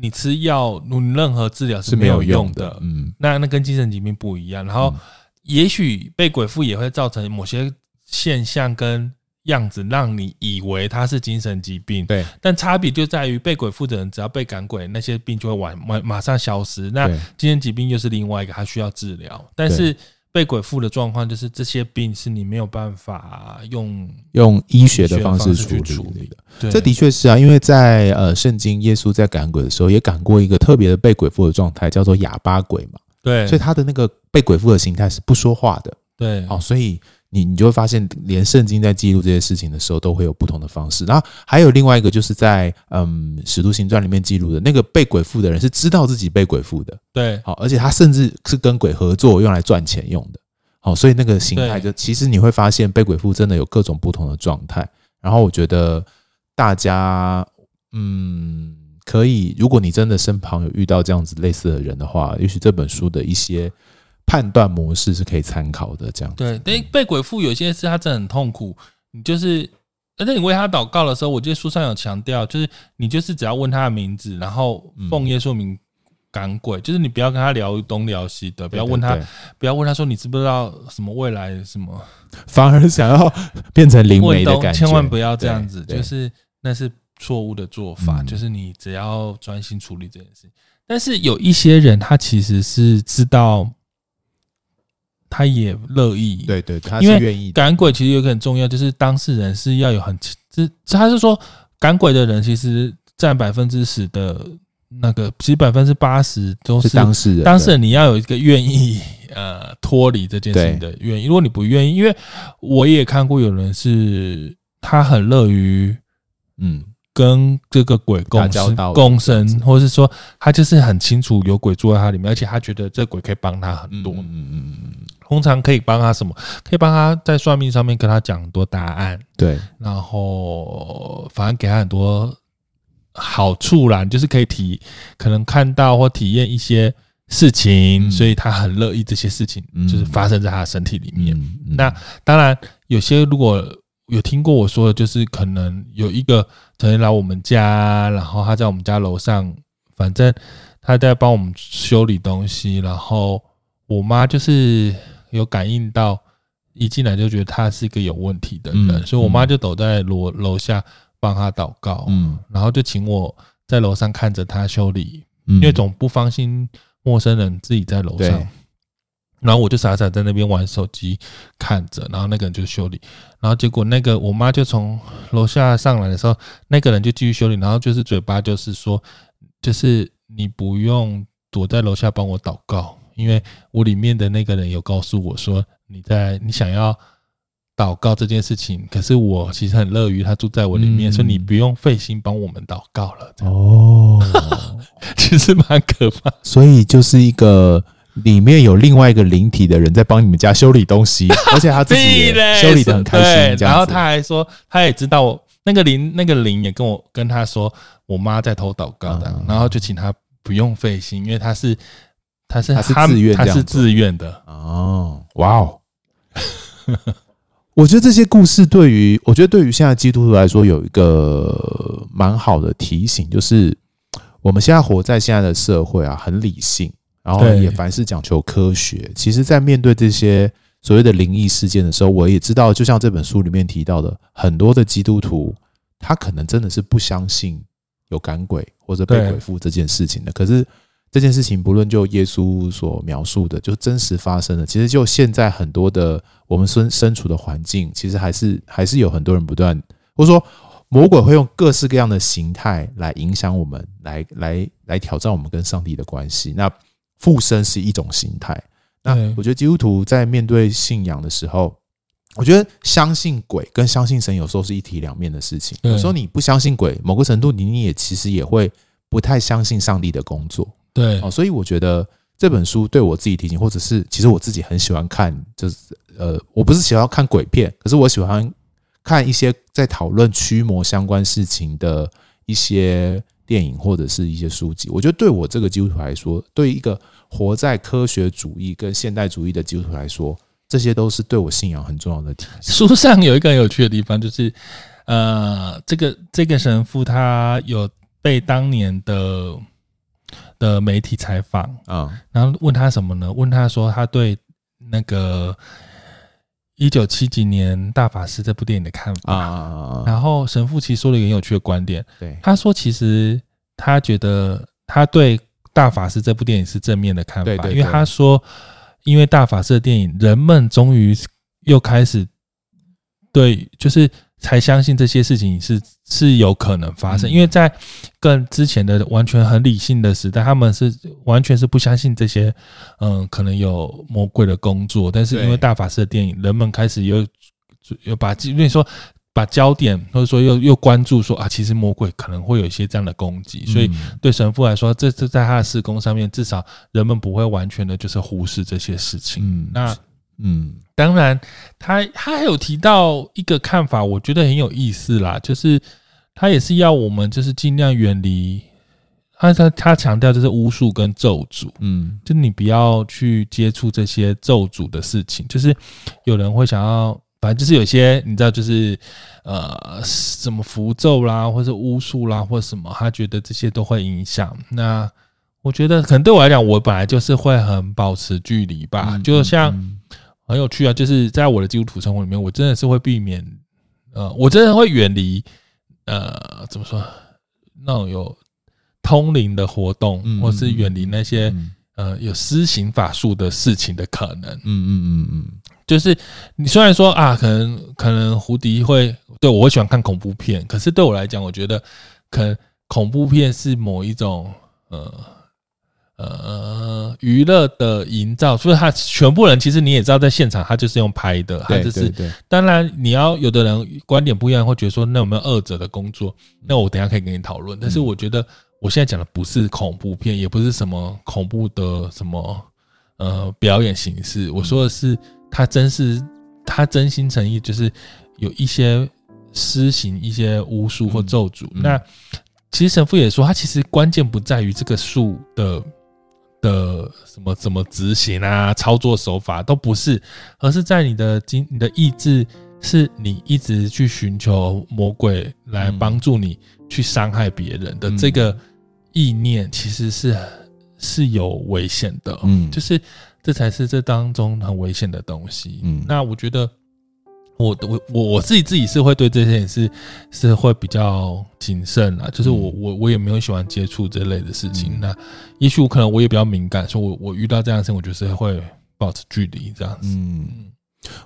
你吃药，你任何治疗是没有用的。嗯，那那跟精神疾病不一样。然后，也许被鬼附也会造成某些现象跟。样子让你以为他是精神疾病，对，但差别就在于被鬼附的人只要被赶鬼，那些病就会完马马上消失。那精神疾病又是另外一个，他需要治疗。但是被鬼附的状况就是这些病是你没有办法用用医学的方式去处理的。对，这的确是啊，因为在呃圣经，耶稣在赶鬼的时候也赶过一个特别的被鬼附的状态，叫做哑巴鬼嘛。对，所以他的那个被鬼附的形态是不说话的。对，哦，所以。你你就会发现，连圣经在记录这些事情的时候，都会有不同的方式。然后还有另外一个，就是在嗯《使徒行传》里面记录的那个被鬼附的人，是知道自己被鬼附的。对，好，而且他甚至是跟鬼合作，用来赚钱用的。好，所以那个形态就其实你会发现，被鬼附真的有各种不同的状态。然后我觉得大家嗯，可以，如果你真的身旁有遇到这样子类似的人的话，也许这本书的一些。判断模式是可以参考的，这样对。被被鬼附有些事，他真的很痛苦。你就是，而且你为他祷告的时候，我记得书上有强调，就是你就是只要问他的名字，然后奉耶稣名赶鬼，就是你不要跟他聊东聊西的，不要问他，不要问他说你知不知道什么未来什么，反而想要 变成灵媒的感觉，千万不要这样子，就是那是错误的做法。就是你只要专心处理这件事。但是有一些人，他其实是知道。他也乐意，对对，他是愿意。赶鬼其实有个很重要，就是当事人是要有很，这他是说赶鬼的人其实占百分之十的那个，其实百分之八十都是当事人。当事人你要有一个愿意呃脱离这件事情的愿意。如果你不愿意，因为我也看过有人是他很乐于嗯。跟这个鬼共生，共生，或者是说他就是很清楚有鬼住在他里面，而且他觉得这鬼可以帮他很多。嗯嗯嗯嗯，通常可以帮他什么？可以帮他在算命上面跟他讲很多答案。对，然后反正给他很多好处啦，就是可以体可能看到或体验一些事情，所以他很乐意这些事情就是发生在他的身体里面。那当然，有些如果有听过我说的，就是可能有一个。曾经来我们家，然后他在我们家楼上，反正他在帮我们修理东西。然后我妈就是有感应到，一进来就觉得他是一个有问题的人，所以我妈就躲在楼楼下帮他祷告。嗯，然后就请我在楼上看着他修理，因为总不放心陌生人自己在楼上。然后我就傻傻在那边玩手机看着，然后那个人就修理，然后结果那个我妈就从楼下上来的时候，那个人就继续修理，然后就是嘴巴就是说，就是你不用躲在楼下帮我祷告，因为我里面的那个人有告诉我说，你在你想要祷告这件事情，可是我其实很乐于他住在我里面，所以你不用费心帮我们祷告了。哦，其实蛮可怕，所以就是一个。里面有另外一个灵体的人在帮你们家修理东西，而且他自己也 修理的很开心。然后他还说，他也知道我那个灵，那个灵也跟我跟他说，我妈在偷祷告的，然后就请他不用费心，因为他是他是他是自愿，他是自愿的。哦，哇哦！我觉得这些故事对于我觉得对于现在基督徒来说有一个蛮好的提醒，就是我们现在活在现在的社会啊，很理性。然后也凡事讲求科学。其实，在面对这些所谓的灵异事件的时候，我也知道，就像这本书里面提到的，很多的基督徒，他可能真的是不相信有赶鬼或者被鬼附这件事情的。可是这件事情，不论就耶稣所描述的，就真实发生的，其实就现在很多的我们身身处的环境，其实还是还是有很多人不断，或者说魔鬼会用各式各样的形态来影响我们，来来来挑战我们跟上帝的关系。那附身是一种形态。那我觉得基督徒在面对信仰的时候，我觉得相信鬼跟相信神有时候是一体两面的事情。有时候你不相信鬼，某个程度你也其实也会不太相信上帝的工作。对，所以我觉得这本书对我自己提醒，或者是其实我自己很喜欢看，就是呃，我不是喜欢看鬼片，可是我喜欢看一些在讨论驱魔相关事情的。一些电影或者是一些书籍。我觉得对我这个基督徒来说，对一个活在科学主义跟现代主义的基督徒来说，这些都是对我信仰很重要的题。书上有一个很有趣的地方，就是呃，这个这个神父他有被当年的的媒体采访啊，然后问他什么呢？问他说他对那个。一九七几年《大法师》这部电影的看法啊，然后神父其实说了一个很有趣的观点，对，他说其实他觉得他对《大法师》这部电影是正面的看法，因为他说，因为《大法师》的电影，人们终于又开始对，就是。才相信这些事情是是有可能发生，因为在更之前的完全很理性的时代，他们是完全是不相信这些，嗯，可能有魔鬼的工作。但是因为大法师的电影，人们开始又又把，因为说把焦点或者说又又关注说啊，其实魔鬼可能会有一些这样的攻击，所以对神父来说，这这在他的事工上面，至少人们不会完全的就是忽视这些事情。嗯，那。嗯，当然，他他还有提到一个看法，我觉得很有意思啦，就是他也是要我们就是尽量远离，他他他强调就是巫术跟咒诅，嗯，就你不要去接触这些咒诅的事情，就是有人会想要，反正就是有些你知道，就是呃什么符咒啦，或者巫术啦，或什么，他觉得这些都会影响。那我觉得可能对我来讲，我本来就是会很保持距离吧，嗯、就像。嗯很有趣啊，就是在我的基督徒生活里面，我真的是会避免，呃，我真的会远离，呃，怎么说，那种有通灵的活动，嗯、或是远离那些、嗯、呃有施行法术的事情的可能。嗯嗯嗯嗯，就是你虽然说啊，可能可能胡迪会对我会喜欢看恐怖片，可是对我来讲，我觉得可能恐怖片是某一种呃。呃，娱乐的营造，所以他全部人其实你也知道，在现场他就是用拍的，他就是。当然，你要有的人观点不一样，会觉得说那有没有二者的工作？那我等一下可以跟你讨论。但是我觉得我现在讲的不是恐怖片，也不是什么恐怖的什么呃表演形式。我说的是他真是他真心诚意，就是有一些施行一些巫术或咒诅。那其实神父也说，他其实关键不在于这个术的。的什么怎么执行啊，操作手法都不是，而是在你的经你的意志，是你一直去寻求魔鬼来帮助你去伤害别人的这个意念，其实是是有危险的，嗯，就是这才是这当中很危险的东西，嗯，那我觉得。我我我我自己自己是会对这些是是会比较谨慎啊，就是我我我也没有喜欢接触这类的事情。嗯、那也许我可能我也比较敏感，所以我我遇到这样的事情，我就是会保持距离这样子。嗯，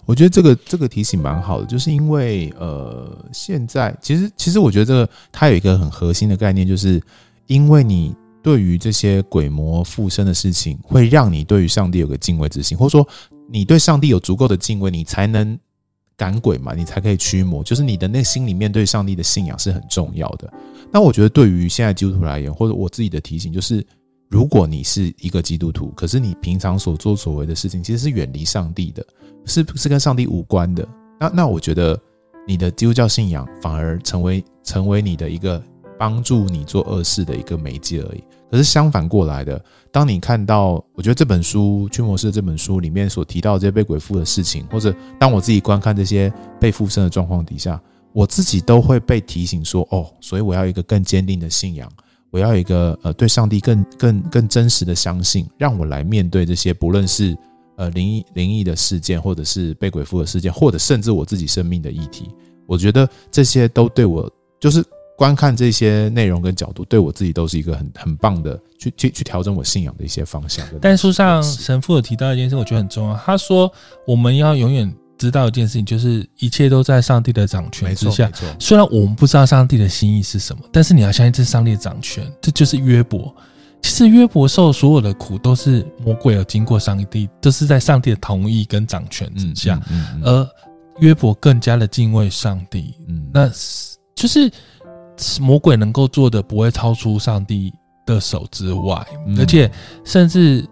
我觉得这个这个提醒蛮好的，就是因为呃，现在其实其实我觉得这个它有一个很核心的概念，就是因为你对于这些鬼魔附身的事情，会让你对于上帝有个敬畏之心，或者说你对上帝有足够的敬畏，你才能。赶鬼嘛，你才可以驱魔。就是你的内心里面对上帝的信仰是很重要的。那我觉得对于现在基督徒来言，或者我自己的提醒就是，如果你是一个基督徒，可是你平常所作所为的事情其实是远离上帝的，是是跟上帝无关的。那那我觉得你的基督教信仰反而成为成为你的一个帮助你做恶事的一个媒介而已。可是相反过来的，当你看到，我觉得这本书《驱魔师》这本书里面所提到这些被鬼附的事情，或者当我自己观看这些被附身的状况底下，我自己都会被提醒说：哦，所以我要一个更坚定的信仰，我要一个呃对上帝更更更真实的相信，让我来面对这些不论是呃灵异灵异的事件，或者是被鬼附的事件，或者甚至我自己生命的议题，我觉得这些都对我就是。观看这些内容跟角度，对我自己都是一个很很棒的去去去调整我信仰的一些方向。但书上神父有提到一件事，我觉得很重要。他说，我们要永远知道一件事情，就是一切都在上帝的掌权之下。虽然我们不知道上帝的心意是什么，但是你要相信这是上帝的掌权。这就是约伯。其实约伯受所有的苦，都是魔鬼有经过上帝，都是在上帝的同意跟掌权之下。而约伯更加的敬畏上帝。嗯，那就是。魔鬼能够做的不会超出上帝的手之外，而且甚至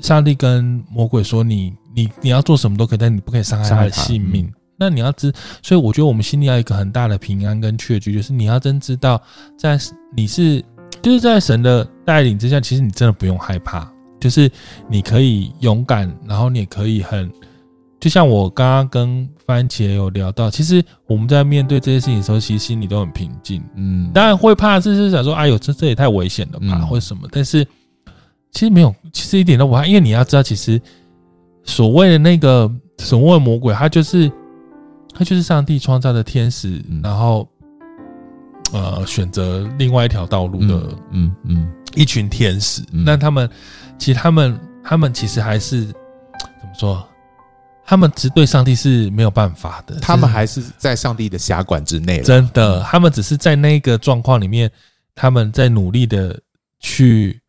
上帝跟魔鬼说：“你你你要做什么都可以，但你不可以伤害他的性命。”那你要知，所以我觉得我们心里要有一个很大的平安跟确据，就是你要真知道，在你是就是在神的带领之下，其实你真的不用害怕，就是你可以勇敢，然后你也可以很，就像我刚刚跟番茄有聊到，其实我们在面对这些事情的时候，其实心里都很平静。嗯，当然会怕，就是想说，哎呦，这这也太危险了吧，或者什么，但是其实没有，其实一点都不怕，因为你要知道，其实所谓的那个所谓的魔鬼，他就是。他就是上帝创造的天使，嗯、然后，呃，选择另外一条道路的，嗯嗯，一群天使。嗯、那他们，其实他们，他们其实还是怎么说？他们只对上帝是没有办法的，他们还是在上帝的辖管之内。真的，他们只是在那个状况里面，他们在努力的去。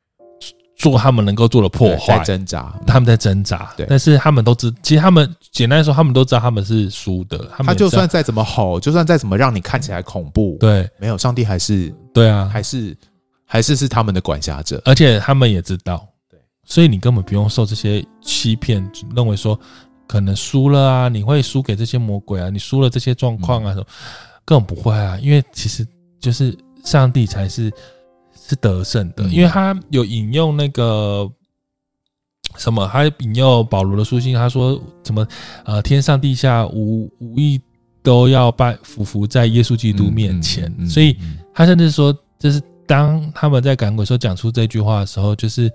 做他们能够做的破坏，在挣扎，他们在挣扎。对，但是他们都知，其实他们简单说，他们都知道他们是输的。他就算再怎么吼，就算再怎么让你看起来恐怖，对，没有上帝还是对啊，还是还是是他们的管辖者，而且他们也知道，对，所以你根本不用受这些欺骗，认为说可能输了啊，你会输给这些魔鬼啊，你输了这些状况啊什么，根本不会啊，因为其实就是上帝才是。是得胜的，因为他有引用那个什么，他引用保罗的书信，他说什么呃，天上地下无无一都要拜俯伏在耶稣基督面前，所以他甚至说，就是当他们在赶鬼时候讲出这句话的时候，就是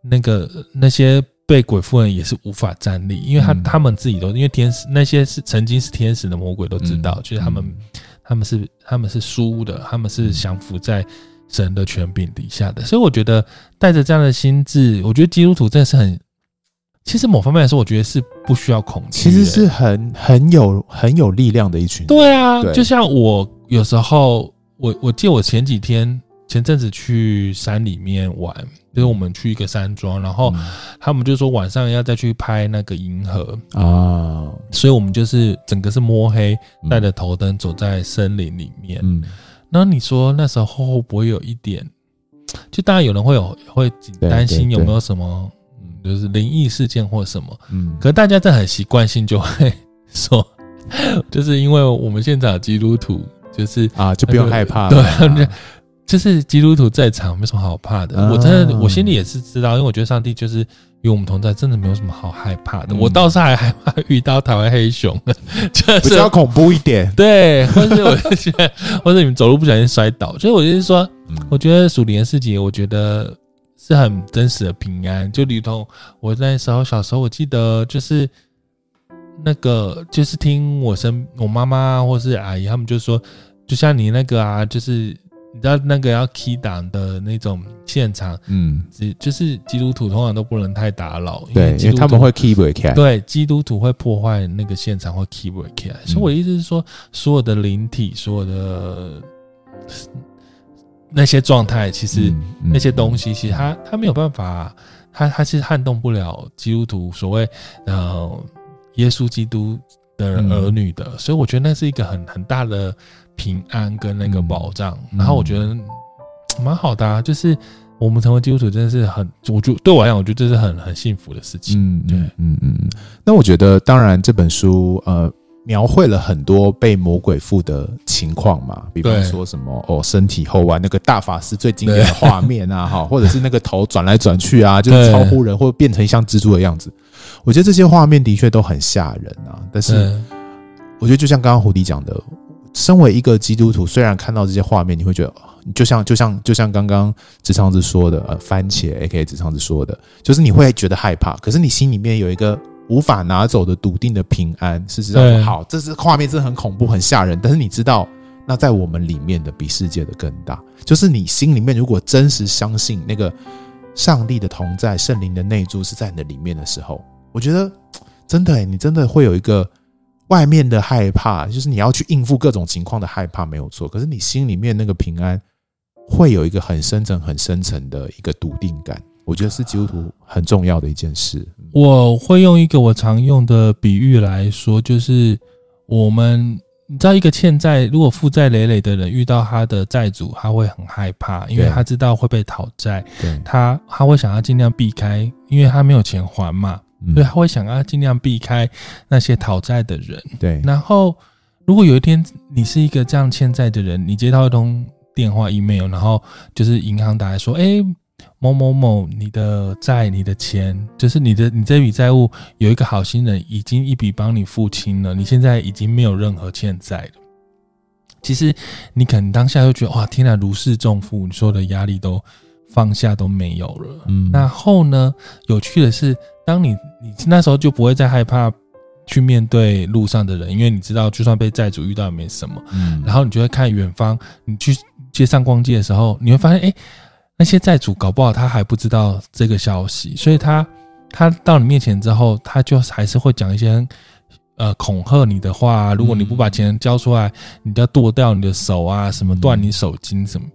那个那些被鬼夫人也是无法站立，因为他他们自己都因为天使那些是曾经是天使的魔鬼都知道，就是他们他们是他们是输的，他们是降服在。神的权柄底下的，所以我觉得带着这样的心智，我觉得基督徒真的是很，其实某方面来说，我觉得是不需要恐惧，其实是很很有很有力量的一群。对啊，对，就像我有时候，我我记得我前几天前阵子去山里面玩，就是我们去一个山庄，然后他们就说晚上要再去拍那个银河啊，所以我们就是整个是摸黑，带着头灯走在森林里面，嗯。那你说那时候会不会有一点？就当然有人会有会担心有没有什么，嗯，就是灵异事件或什么，嗯，可是大家在很习惯性就会说，就是因为我们现场基督徒就是啊，就不用害怕，对，就是基督徒在场没什么好怕的。我真的我心里也是知道，因为我觉得上帝就是。与我们同在，真的没有什么好害怕的。嗯、我倒是还害怕遇到台湾黑熊，就是比较恐怖一点。对，或者我就觉得，或者你们走路不小心摔倒。所以我就是说，嗯、我觉得属灵的世界，我觉得是很真实的平安。就如同我那时候小时候，我记得就是那个，就是听我身我妈妈或是阿姨他们就说，就像你那个啊，就是。你知道那个要 key 档的那种现场，嗯，只就是基督徒通常都不能太打扰，对，因为他们会 key 不起来，对，基督徒会破坏那个现场，会 key 不起来。所以我的意思是说，所有的灵体，所有的那些状态，其实那些东西，其实他他没有办法，他他是撼动不了基督徒所谓呃耶稣基督的儿女的。所以我觉得那是一个很很大的。平安跟那个保障，嗯、然后我觉得蛮好的啊，就是我们成为基督徒真的是很，我就对我来讲，我觉得这是很很幸福的事情。嗯，对，嗯嗯。那我觉得，当然这本书呃描绘了很多被魔鬼附的情况嘛，比方说什么哦，身体后弯那个大法师最经典的画面啊，哈，或者是那个头转来转去啊，就是超乎人，或者变成像蜘蛛的样子。我觉得这些画面的确都很吓人啊，但是我觉得就像刚刚胡迪讲的。身为一个基督徒，虽然看到这些画面，你会觉得，就像就像就像刚刚直肠子说的，呃，番茄 A.K.A. 直肠子说的，就是你会觉得害怕，可是你心里面有一个无法拿走的笃定的平安，是知道说好，这是画面真的很恐怖、很吓人，但是你知道，那在我们里面的比世界的更大，就是你心里面如果真实相信那个上帝的同在、圣灵的内住是在你的里面的时候，我觉得真的、欸，你真的会有一个。外面的害怕，就是你要去应付各种情况的害怕，没有错。可是你心里面那个平安，会有一个很深层、很深层的一个笃定感。我觉得是基督徒很重要的一件事。我会用一个我常用的比喻来说，就是我们你知道，一个欠债如果负债累累的人遇到他的债主，他会很害怕，因为他知道会被讨债。对，他他会想要尽量避开，因为他没有钱还嘛。所以他会想要尽量避开那些讨债的人。对，然后如果有一天你是一个这样欠债的人，你接到一通电话、email，然后就是银行打来说：“哎，某某某，你的债、你的钱，就是你的你这笔债务，有一个好心人已经一笔帮你付清了，你现在已经没有任何欠债了。”其实你可能当下就觉得哇，天哪，如释重负，你所有的压力都放下都没有了。嗯，然后呢，有趣的是，当你你那时候就不会再害怕去面对路上的人，因为你知道，就算被债主遇到也没什么。嗯，然后你就会看远方，你去街上逛街的时候，你会发现，哎，那些债主搞不好他还不知道这个消息，所以他他到你面前之后，他就还是会讲一些。呃，恐吓你的话，如果你不把钱交出来，你就要剁掉你的手啊，什么断你手筋什么。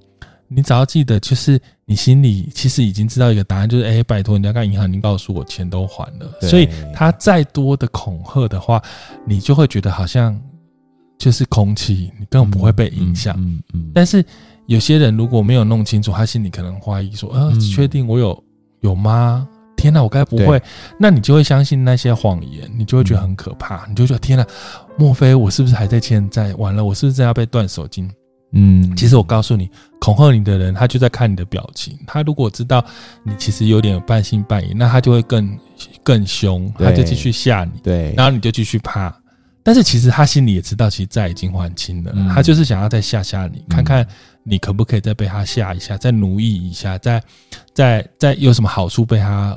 你只要记得，就是你心里其实已经知道一个答案，就是哎，拜托人家干银行，你告诉我钱都还了。所以他再多的恐吓的话，你就会觉得好像就是空气，你根本不会被影响。嗯嗯。但是有些人如果没有弄清楚，他心里可能怀疑说，呃，确定我有有吗？天哪，我该不会？那你就会相信那些谎言，你就会觉得很可怕，你就觉得天哪，莫非我是不是还在欠债？完了，我是不是要被断手筋？嗯，其实我告诉你，恐吓你的人，他就在看你的表情。他如果知道你其实有点半信半疑，那他就会更更凶，他就继续吓你。对，然后你就继续怕。但是其实他心里也知道，其实债已经还清了，他就是想要再吓吓你，看看。你可不可以再被他吓一下，再奴役一下，再再再有什么好处被他，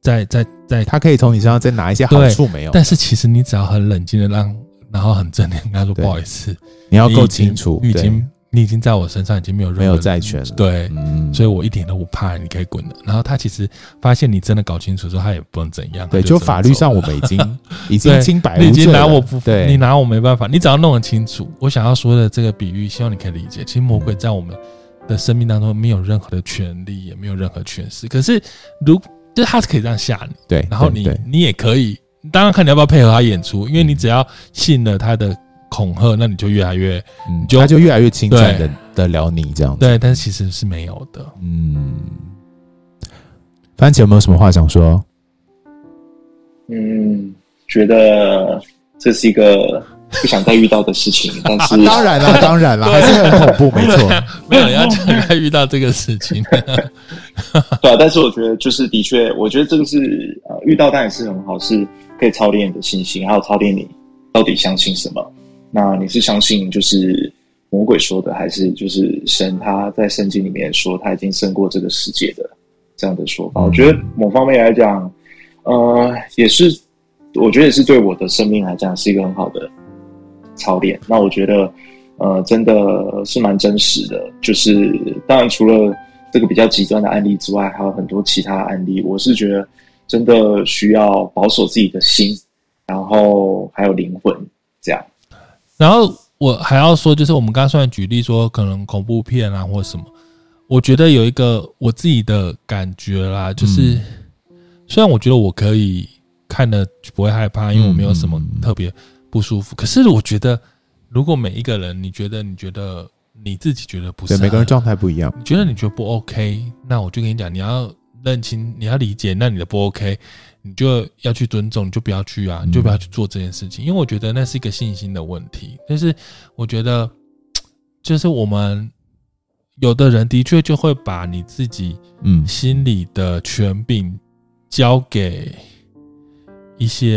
再再再，他可以从你身上再拿一些好处没有？但是其实你只要很冷静的让，然后很正面跟他说不好意思，你要够清楚，你已经。你已经在我身上已经没有任何没有债权了，对，嗯，所以我一点都不怕，你可以滚了。然后他其实发现你真的搞清楚之后，他也不能怎样，对，就法律上我们已经 已经清白无罪，你已经拿我不，对，你拿我没办法，你只要弄得清楚。我想要说的这个比喻，希望你可以理解。其实魔鬼在我们的生命当中没有任何的权利，也没有任何权势。可是如就是他是可以这样吓你，对，然后你你也可以，当然看你要不要配合他演出，因为你只要信了他的。恐吓，那你就越来越，嗯，就他就越来越侵占的得了你这样子。对，但是其实是没有的。嗯，番茄有没有什么话想说？嗯，觉得这是一个不想再遇到的事情，但是当然了，当然 了，还是很恐怖，没错，没有人要再遇到这个事情。对啊，但是我觉得就是的确，我觉得这个是呃，遇到当然是很好，是可以操练你的信心，还有操练你到底相信什么。那你是相信就是魔鬼说的，还是就是神他在圣经里面说他已经胜过这个世界的这样的说法？我觉得某方面来讲，呃，也是，我觉得也是对我的生命来讲是一个很好的操练。那我觉得，呃，真的是蛮真实的。就是当然除了这个比较极端的案例之外，还有很多其他案例。我是觉得真的需要保守自己的心，然后还有灵魂这样。然后我还要说，就是我们刚刚算举例说，可能恐怖片啊或什么，我觉得有一个我自己的感觉啦，就是虽然我觉得我可以看的不会害怕，因为我没有什么特别不舒服，可是我觉得如果每一个人你觉得你觉得你自己觉得不是，每个人状态不一样，你觉得你觉得不 OK，那我就跟你讲，你要认清，你要理解，那你的不 OK。你就要去尊重，你就不要去啊，你就不要去做这件事情，因为我觉得那是一个信心的问题。但是我觉得，就是我们有的人的确就会把你自己嗯心里的权柄交给一些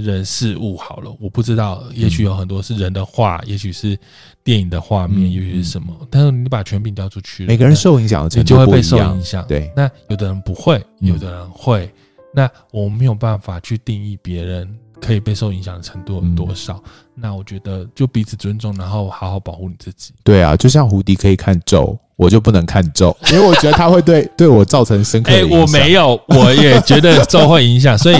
人事物好了。我不知道，也许有很多是人的话，也许是电影的画面，也许是什么。但是你把权柄交出去，每个人受影响的程度就会被受影响。对，那有的人不会，有的人会。那我没有办法去定义别人可以被受影响的程度有多少。嗯、那我觉得就彼此尊重，然后好好保护你自己。对啊，就像胡迪可以看咒，我就不能看咒，因为我觉得他会对对我造成深刻的影响。欸，我没有，我也觉得咒会影响，所以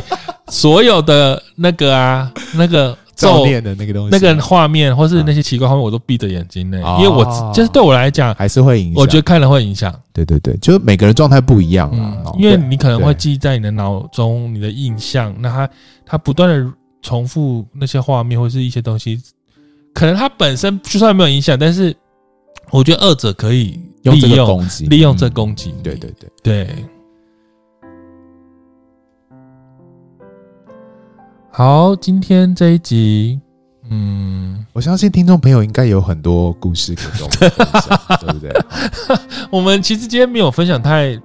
所有的那个啊，那个。照念的那个东西，那个画面，或是那些奇怪画面，我都闭着眼睛呢，因为我就是对我来讲还是会影响。我觉得看了会影响。对对对，就是每个人状态不一样啊。因为你可能会记在你的脑中，你的印象，那它它不断的重复那些画面或是一些东西，可能它本身就算没有影响，但是我觉得二者可以利用，利用这攻击。对对对对。好，今天这一集，嗯，我相信听众朋友应该有很多故事可以跟我们分享，对不对？我们其实今天没有分享太。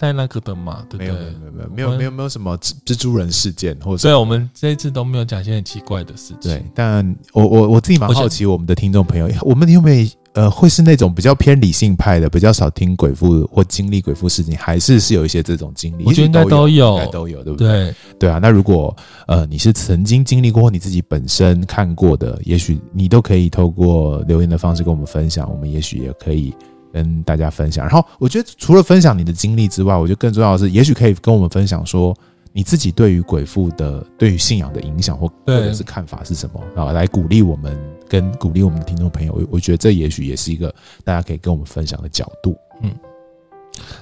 带那个的嘛，对不对？没有没有没有没有没有没有什么蜘蛛人事件，或者对，我们这一次都没有讲一些很奇怪的事情。对，但我我我自己蛮好奇，我们的听众朋友，我们听众朋友呃，会是那种比较偏理性派的，比较少听鬼父或经历鬼父事情，还是是有一些这种经历？我觉得应该都有，应该都有，对不对？对对啊，那如果呃你是曾经经历过，或你自己本身看过的，也许你都可以透过留言的方式跟我们分享，我们也许也可以。跟大家分享，然后我觉得除了分享你的经历之外，我觉得更重要的是，也许可以跟我们分享说你自己对于鬼父的、对于信仰的影响或或者是看法是什么啊，来鼓励我们，跟鼓励我们的听众朋友。我我觉得这也许也是一个大家可以跟我们分享的角度。嗯，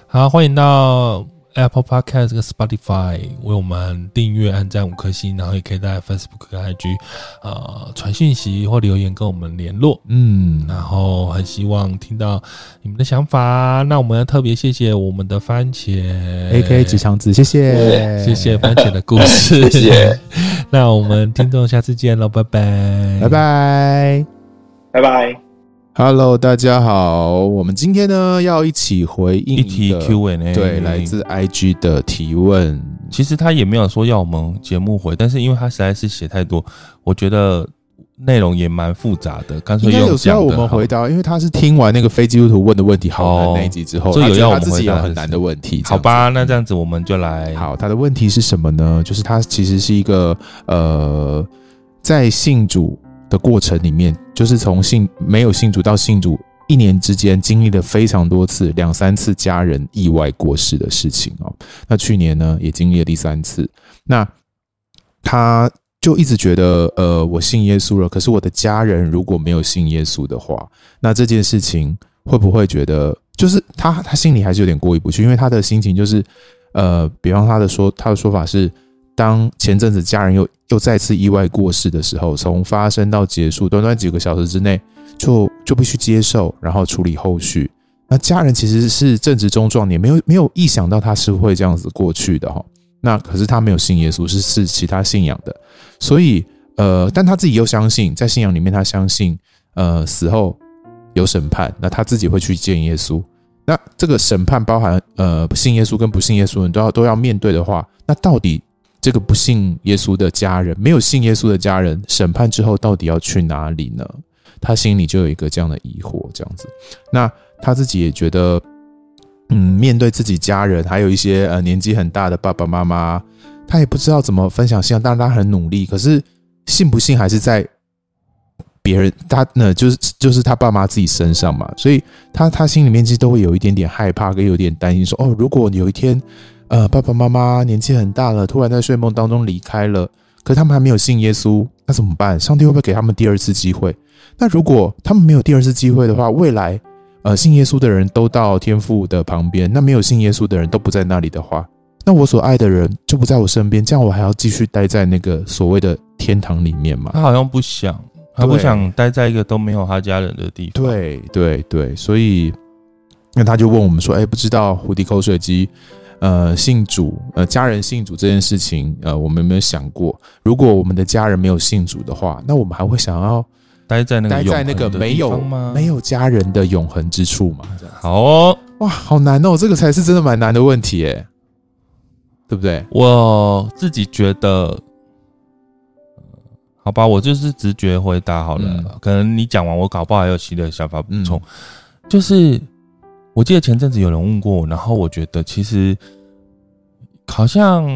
好，欢迎到。Apple Podcast 跟 Spotify 为我们订阅、按赞五颗星，然后也可以在 Facebook 跟 IG 呃传讯息或留言跟我们联络。嗯，然后很希望听到你们的想法。那我们要特别谢谢我们的番茄，AK 直肠子，谢谢 谢谢 番茄的故事，谢谢。那我们听众下次见喽，拜拜，拜拜，拜拜。Hello，大家好。我们今天呢要一起回应一题 Q&A，对，来自 IG 的提问。其实他也没有说要我们节目回，但是因为他实在是写太多，我觉得内容也蛮复杂的，干脆用讲的。有时候我们回答，因为他是听完那个非基督徒问的问题好难那一集之后，所以有要我们回答很难的问题。好吧，那这样子我们就来。好，他的问题是什么呢？就是他其实是一个呃，在信主。的过程里面，就是从信没有信主到信主一年之间，经历了非常多次两三次家人意外过世的事情哦。那去年呢，也经历了第三次。那他就一直觉得，呃，我信耶稣了，可是我的家人如果没有信耶稣的话，那这件事情会不会觉得，就是他他心里还是有点过意不去，因为他的心情就是，呃，比方他的说他的说法是。当前阵子家人又又再次意外过世的时候，从发生到结束，短短几个小时之内，就就必须接受，然后处理后续。那家人其实是正值中壮年，没有 没有意想到他是会这样子过去的哈。那可是他没有信耶稣，是是其他信仰的，所以呃，但他自己又相信，在信仰里面他相信，呃，死后有审判，那他自己会去见耶稣。那这个审判包含呃，信耶稣跟不信耶稣人都要都要面对的话，那到底？这个不信耶稣的家人，没有信耶稣的家人，审判之后到底要去哪里呢？他心里就有一个这样的疑惑，这样子。那他自己也觉得，嗯，面对自己家人，还有一些呃年纪很大的爸爸妈妈，他也不知道怎么分享信仰。当然他很努力，可是信不信还是在别人，他呢就是就是他爸妈自己身上嘛。所以他他心里面其实都会有一点点害怕，跟有点担心，说哦，如果有一天。呃，爸爸妈妈年纪很大了，突然在睡梦当中离开了，可他们还没有信耶稣，那怎么办？上帝会不会给他们第二次机会？那如果他们没有第二次机会的话，未来呃信耶稣的人都到天父的旁边，那没有信耶稣的人都不在那里的话，那我所爱的人就不在我身边，这样我还要继续待在那个所谓的天堂里面吗？他好像不想，他不想待在一个都没有他家人的地方。对对对，所以那他就问我们说：“哎，不知道蝴蝶口水鸡。”呃，信主，呃，家人信主这件事情，呃，我们有没有想过，如果我们的家人没有信主的话，那我们还会想要待在那个待在那个没有没有家人的永恒之处吗？好哦，哇，好难哦，这个才是真的蛮难的问题，诶，对不对？我自己觉得，好吧，我就是直觉回答好了，嗯、可能你讲完，我搞不好还有新的想法补充，嗯、就是。我记得前阵子有人问过我，然后我觉得其实好像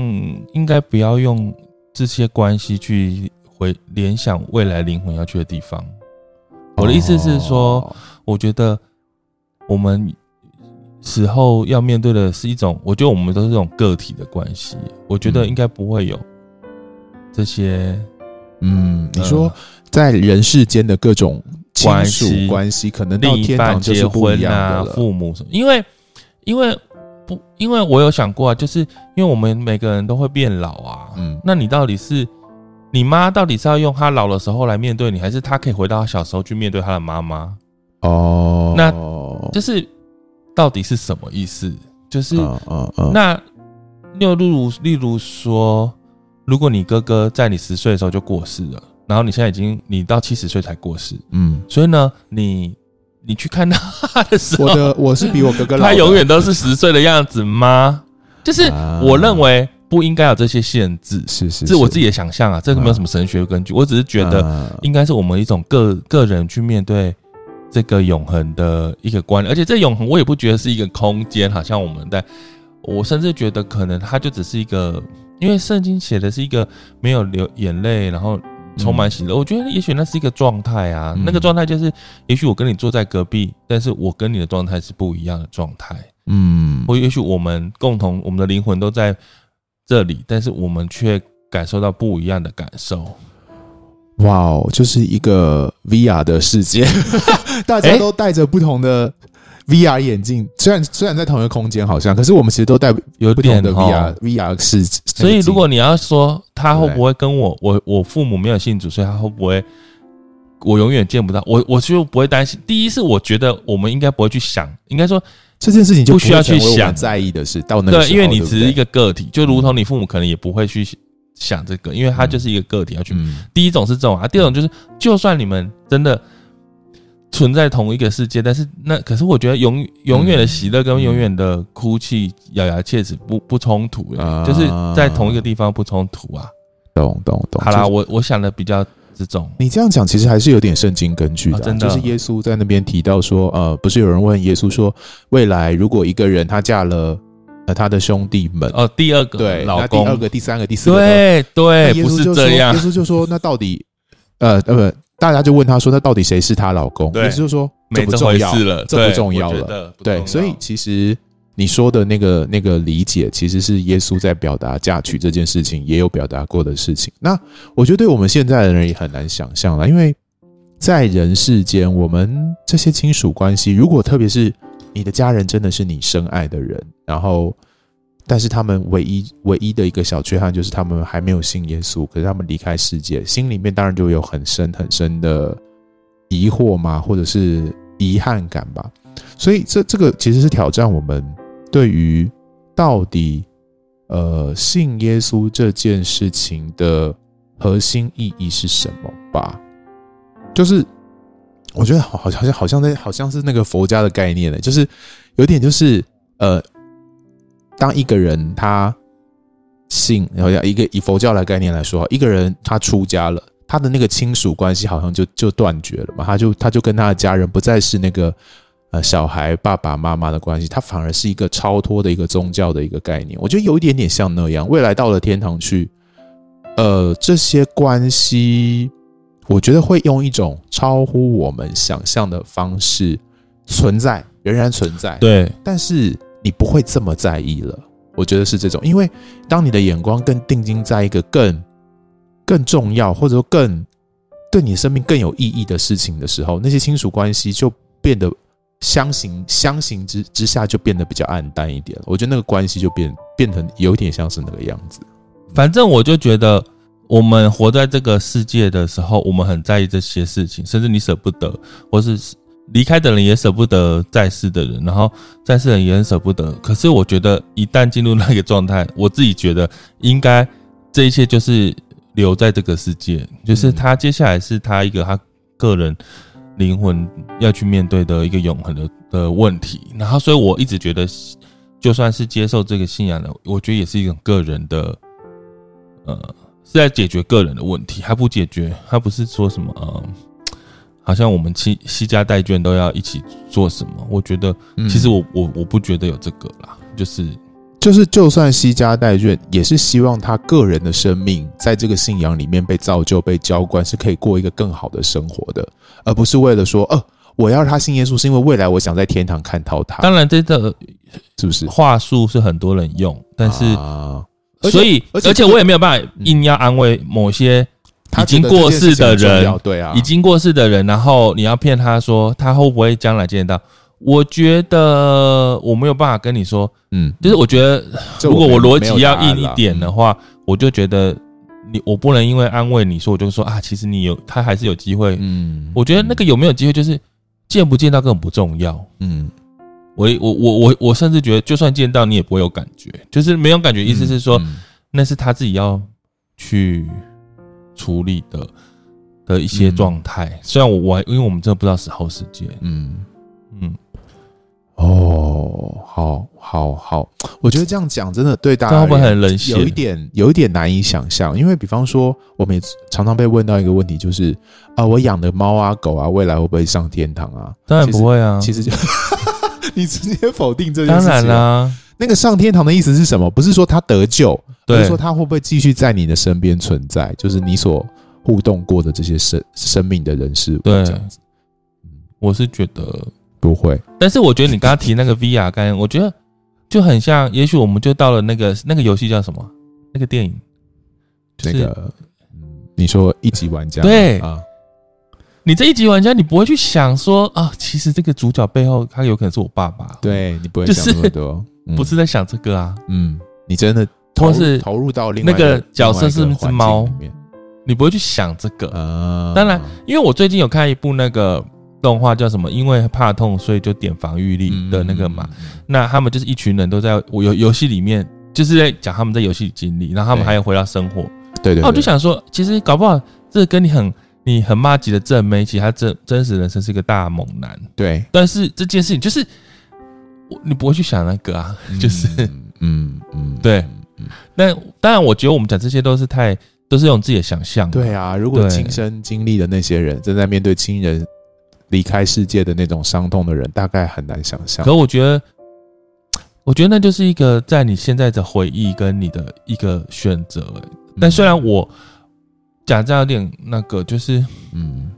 应该不要用这些关系去回联想未来灵魂要去的地方。我的意思是说，我觉得我们死后要面对的是一种，我觉得我们都是这种个体的关系。我觉得应该不会有这些，嗯，你说在人世间的各种。关系关系可能到天堂就是不一样了，另一半结婚啊，父母什么？因为因为不，因为我有想过啊，就是因为我们每个人都会变老啊。嗯，那你到底是你妈到底是要用她老的时候来面对你，还是她可以回到她小时候去面对她的妈妈？哦，那就是到底是什么意思？就是，那又例如例如说，如果你哥哥在你十岁的时候就过世了，然后你现在已经你到七十岁才过世，嗯，所以呢，你你去看他的时候，我的我是比我哥哥老，他永远都是十岁的样子吗？就是我认为不应该有这些限制，是是，是我自己的想象啊，这个没有什么神学根据，我只是觉得应该是我们一种个个人去面对这个永恒的一个观，而且这永恒我也不觉得是一个空间，好像我们在，我甚至觉得可能它就只是一个。因为圣经写的是一个没有流眼泪，然后充满喜乐。我觉得也许那是一个状态啊，那个状态就是，也许我跟你坐在隔壁，但是我跟你的状态是不一样的状态。嗯，或也许我们共同，我们的灵魂都在这里，但是我们却感受到不一样的感受。哇哦，就是一个 VR 的世界，大家都带着不同的。VR 眼镜虽然虽然在同一个空间，好像，可是我们其实都戴有不同的 VR VR 是。所以如果你要说他会不会跟我，我我父母没有信主，所以他会不会我永远见不到我，我就不会担心。第一是我觉得我们应该不会去想，应该说这件事情就不需要去想在意的是到那个对，因为你只是一个个体，就如同你父母可能也不会去想这个，因为他就是一个个体要去。第一种是这种啊，第二种就是就算你们真的。存在同一个世界，但是那可是我觉得永永远的喜乐跟永远的哭泣，咬牙切齿不不冲突，啊就是在同一个地方不冲突啊。懂懂懂。好啦，我我想的比较这种。你这样讲其实还是有点圣经根据的，真的。就是耶稣在那边提到说，呃，不是有人问耶稣说，未来如果一个人他嫁了呃他的兄弟们，哦，第二个对，老公，第二个、第三个、第四个，对对，不是这样。耶稣就说，那到底呃呃不。大家就问他说：“那到底谁是她老公？”意思就是说，这不重要了，这不重要了。对，所以其实你说的那个那个理解，其实是耶稣在表达嫁娶这件事情也有表达过的事情。那我觉得对我们现在的人也很难想象了，因为在人世间，我们这些亲属关系，如果特别是你的家人真的是你深爱的人，然后。但是他们唯一唯一的一个小缺憾就是他们还没有信耶稣，可是他们离开世界，心里面当然就有很深很深的疑惑嘛，或者是遗憾感吧。所以这这个其实是挑战我们对于到底呃信耶稣这件事情的核心意义是什么吧。就是我觉得好好像好像在好像是那个佛家的概念呢，就是有点就是呃。当一个人他信，然后一个以佛教的概念来说，一个人他出家了，他的那个亲属关系好像就就断绝了嘛，他就他就跟他的家人不再是那个呃小孩爸爸妈妈的关系，他反而是一个超脱的一个宗教的一个概念。我觉得有一点点像那样，未来到了天堂去，呃，这些关系，我觉得会用一种超乎我们想象的方式存在，仍然存在。对，但是。你不会这么在意了，我觉得是这种，因为当你的眼光更定睛在一个更更重要，或者说更对你生命更有意义的事情的时候，那些亲属关系就变得相形相形之之下就变得比较暗淡一点。我觉得那个关系就变变成有点像是那个样子。反正我就觉得，我们活在这个世界的时候，我们很在意这些事情，甚至你舍不得，或是。离开的人也舍不得在世的人，然后在世的人也很舍不得。可是我觉得，一旦进入那个状态，我自己觉得应该这一切就是留在这个世界，就是他接下来是他一个他个人灵魂要去面对的一个永恒的的问题。然后，所以我一直觉得，就算是接受这个信仰的，我觉得也是一种个人的，呃，是在解决个人的问题，还不解决，他不是说什么呃。好像我们携携家代卷都要一起做什么？我觉得，其实我我我不觉得有这个啦，就是就是，就算西家代卷，也是希望他个人的生命在这个信仰里面被造就、被浇灌，是可以过一个更好的生活的，而不是为了说，呃，我要他信耶稣，是因为未来我想在天堂看到他。当然，这个是不是话术是很多人用，但是，啊所以而且我也没有办法硬要安慰某些。已经过世的人，对啊，已经过世的人，然后你要骗他说他会不会将来见得到？我觉得我没有办法跟你说，嗯，就是我觉得如果我逻辑要硬一点的话，我就觉得你我不能因为安慰你说，我就说啊，其实你有他还是有机会，嗯，我觉得那个有没有机会就是见不见到根本不重要，嗯，我我我我我甚至觉得就算见到你也不会有感觉，就是没有感觉，意思是说那是他自己要。去处理的的一些状态。嗯、虽然我我因为我们真的不知道死后世界，嗯嗯，哦，好好好，我觉得这样讲真的对大家很冷血？有一点有一点难以想象，因为比方说，我们也常常被问到一个问题，就是啊，我养的猫啊狗啊，未来会不会上天堂啊？当然不会啊，其实，其实就 你直接否定这件事情，当然啦、啊。那个上天堂的意思是什么？不是说他得救，对，而是说他会不会继续在你的身边存在？就是你所互动过的这些生生命的人事物，对，这样子。我是觉得不会，但是我觉得你刚刚提那个 VR 概念，我觉得就很像。也许我们就到了那个那个游戏叫什么？那个电影，就是、那个，你说一级玩家，对啊。你这一级玩家，你不会去想说啊，其实这个主角背后他有可能是我爸爸。对，你不会想那么多。不是在想这个啊，嗯，你真的或是投入到另外那个角色是不是猫？你不会去想这个啊。当然，因为我最近有看一部那个动画，叫什么？因为怕痛，所以就点防御力的那个嘛。那他们就是一群人都在我游游戏里面，就是在讲他们在游戏里经历，然后他们还要回到生活。对对。那我就想说，其实搞不好这跟你很你很骂级的正妹，其实他真真实人生是一个大猛男。对。但是这件事情就是。你不会去想那个啊，就是，嗯嗯，对，那当然，我觉得我们讲这些都是太，都是用自己的想象。对啊，如果亲身经历的那些人正在面对亲人离开世界的那种伤痛的人，大概很难想象。可我觉得，我觉得那就是一个在你现在的回忆跟你的一个选择。但虽然我讲这样有点那个，就是，嗯，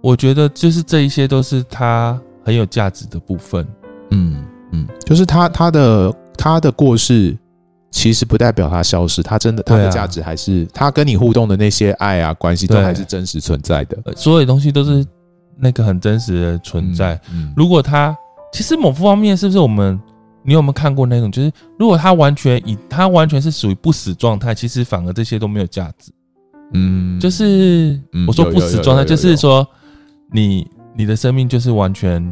我觉得就是这一些都是他。很有价值的部分，嗯嗯，就是他他的他的过世，其实不代表它消失，它真的它的价值还是他跟你互动的那些爱啊关系都还是真实存在的，所有东西都是那个很真实的存在。嗯嗯、如果它其实某方面是不是我们，你有没有看过那种？就是如果它完全以它完全是属于不死状态，其实反而这些都没有价值。嗯，就是我说不死状态，就是说你。你的生命就是完全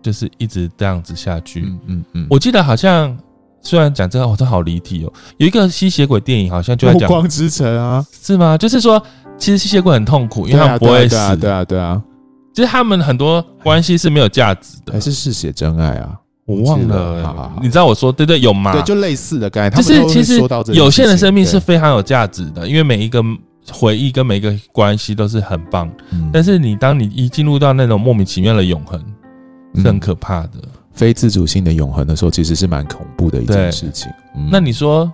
就是一直这样子下去。嗯嗯嗯。我记得好像虽然讲这个，我都好离题哦。有一个吸血鬼电影，好像就在讲《暮光之城》啊，是吗？就是说，其实吸血鬼很痛苦，因为他们不会死。对啊，对啊，对啊。就是他们很多关系是没有价值的，还是嗜血真爱啊？我忘了。你知道我说对对有吗？对，就类似的概念。就是其实有限的生命是非常有价值的，因为每一个。回忆跟每一个关系都是很棒，嗯、但是你当你一进入到那种莫名其妙的永恒，是很可怕的、嗯、非自主性的永恒的时候，其实是蛮恐怖的一件事情。嗯、那你说，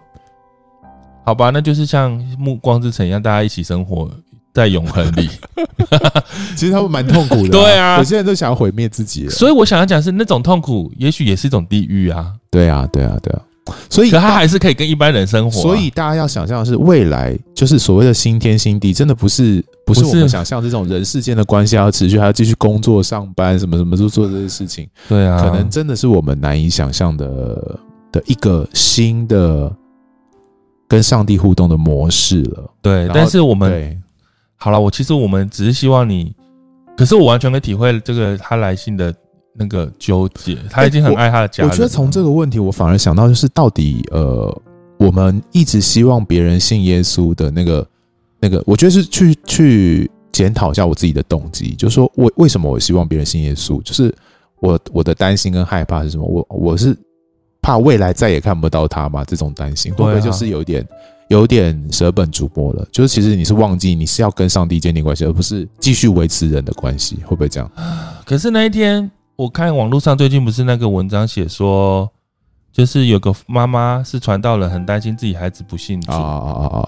好吧，那就是像《暮光之城》一样，大家一起生活在永恒里，其实他们蛮痛苦的、啊。对啊，有些人都想要毁灭自己。所以我想要讲是那种痛苦，也许也是一种地狱啊。对啊，对啊，对啊。所以，可他还是可以跟一般人生活、啊。所以大家要想象的是，未来就是所谓的新天新地，真的不是不是我们想象这种人世间的关系要持续，还要继续工作、上班，什么什么都做这些事情。对啊，可能真的是我们难以想象的的一个新的跟上帝互动的模式了。对，但是我们好了，我其实我们只是希望你，可是我完全可以体会这个他来信的。那个纠结，他已经很爱他的家人、欸。我觉得从这个问题，我反而想到就是，到底呃，我们一直希望别人信耶稣的那个那个，我觉得是去去检讨一下我自己的动机，就是说为为什么我希望别人信耶稣？就是我我的担心跟害怕是什么？我我是怕未来再也看不到他嘛？这种担心会不会就是有点有点舍本逐末了？就是其实你是忘记你是要跟上帝建立关系，而不是继续维持人的关系，会不会这样？可是那一天。我看网络上最近不是那个文章写说，就是有个妈妈是传道人，很担心自己孩子不信主，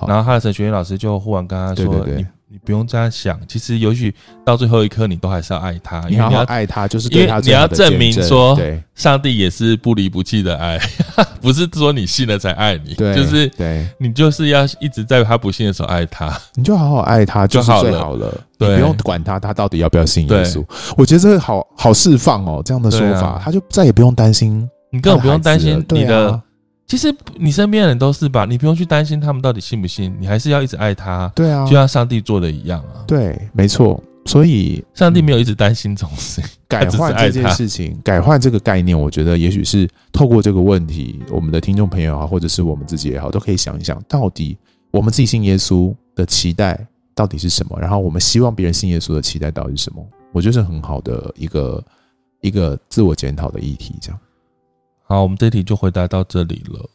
然后他的神学院老师就忽然跟他说：“你你不用这样想，其实也许到最后一刻你都还是要爱他，因为你要爱他，就是对他你要证明说，上帝也是不离不弃的爱，不是说你信了才爱你，就是对你就是要一直在他不信的时候爱他，你就好好爱他就好了。”你不用管他，他到底要不要信耶稣？我觉得这个好好释放哦，这样的说法，他就再也不用担心，你根本不用担心你的。其实你身边的人都是吧，你不用去担心他们到底信不信，你还是要一直爱他。对啊，就像上帝做的一样啊。对，没错。所以上帝没有一直担心这种事情，改换这件事情，改换这个概念，我觉得也许是透过这个问题，我们的听众朋友啊，或者是我们自己也好，都可以想一想，到底我们自己信耶稣的期待到底是什么？然后我们希望别人信耶稣的期待到底是什么？我觉得是很好的一个一个自我检讨的议题。这样，好，我们这题就回答到这里了。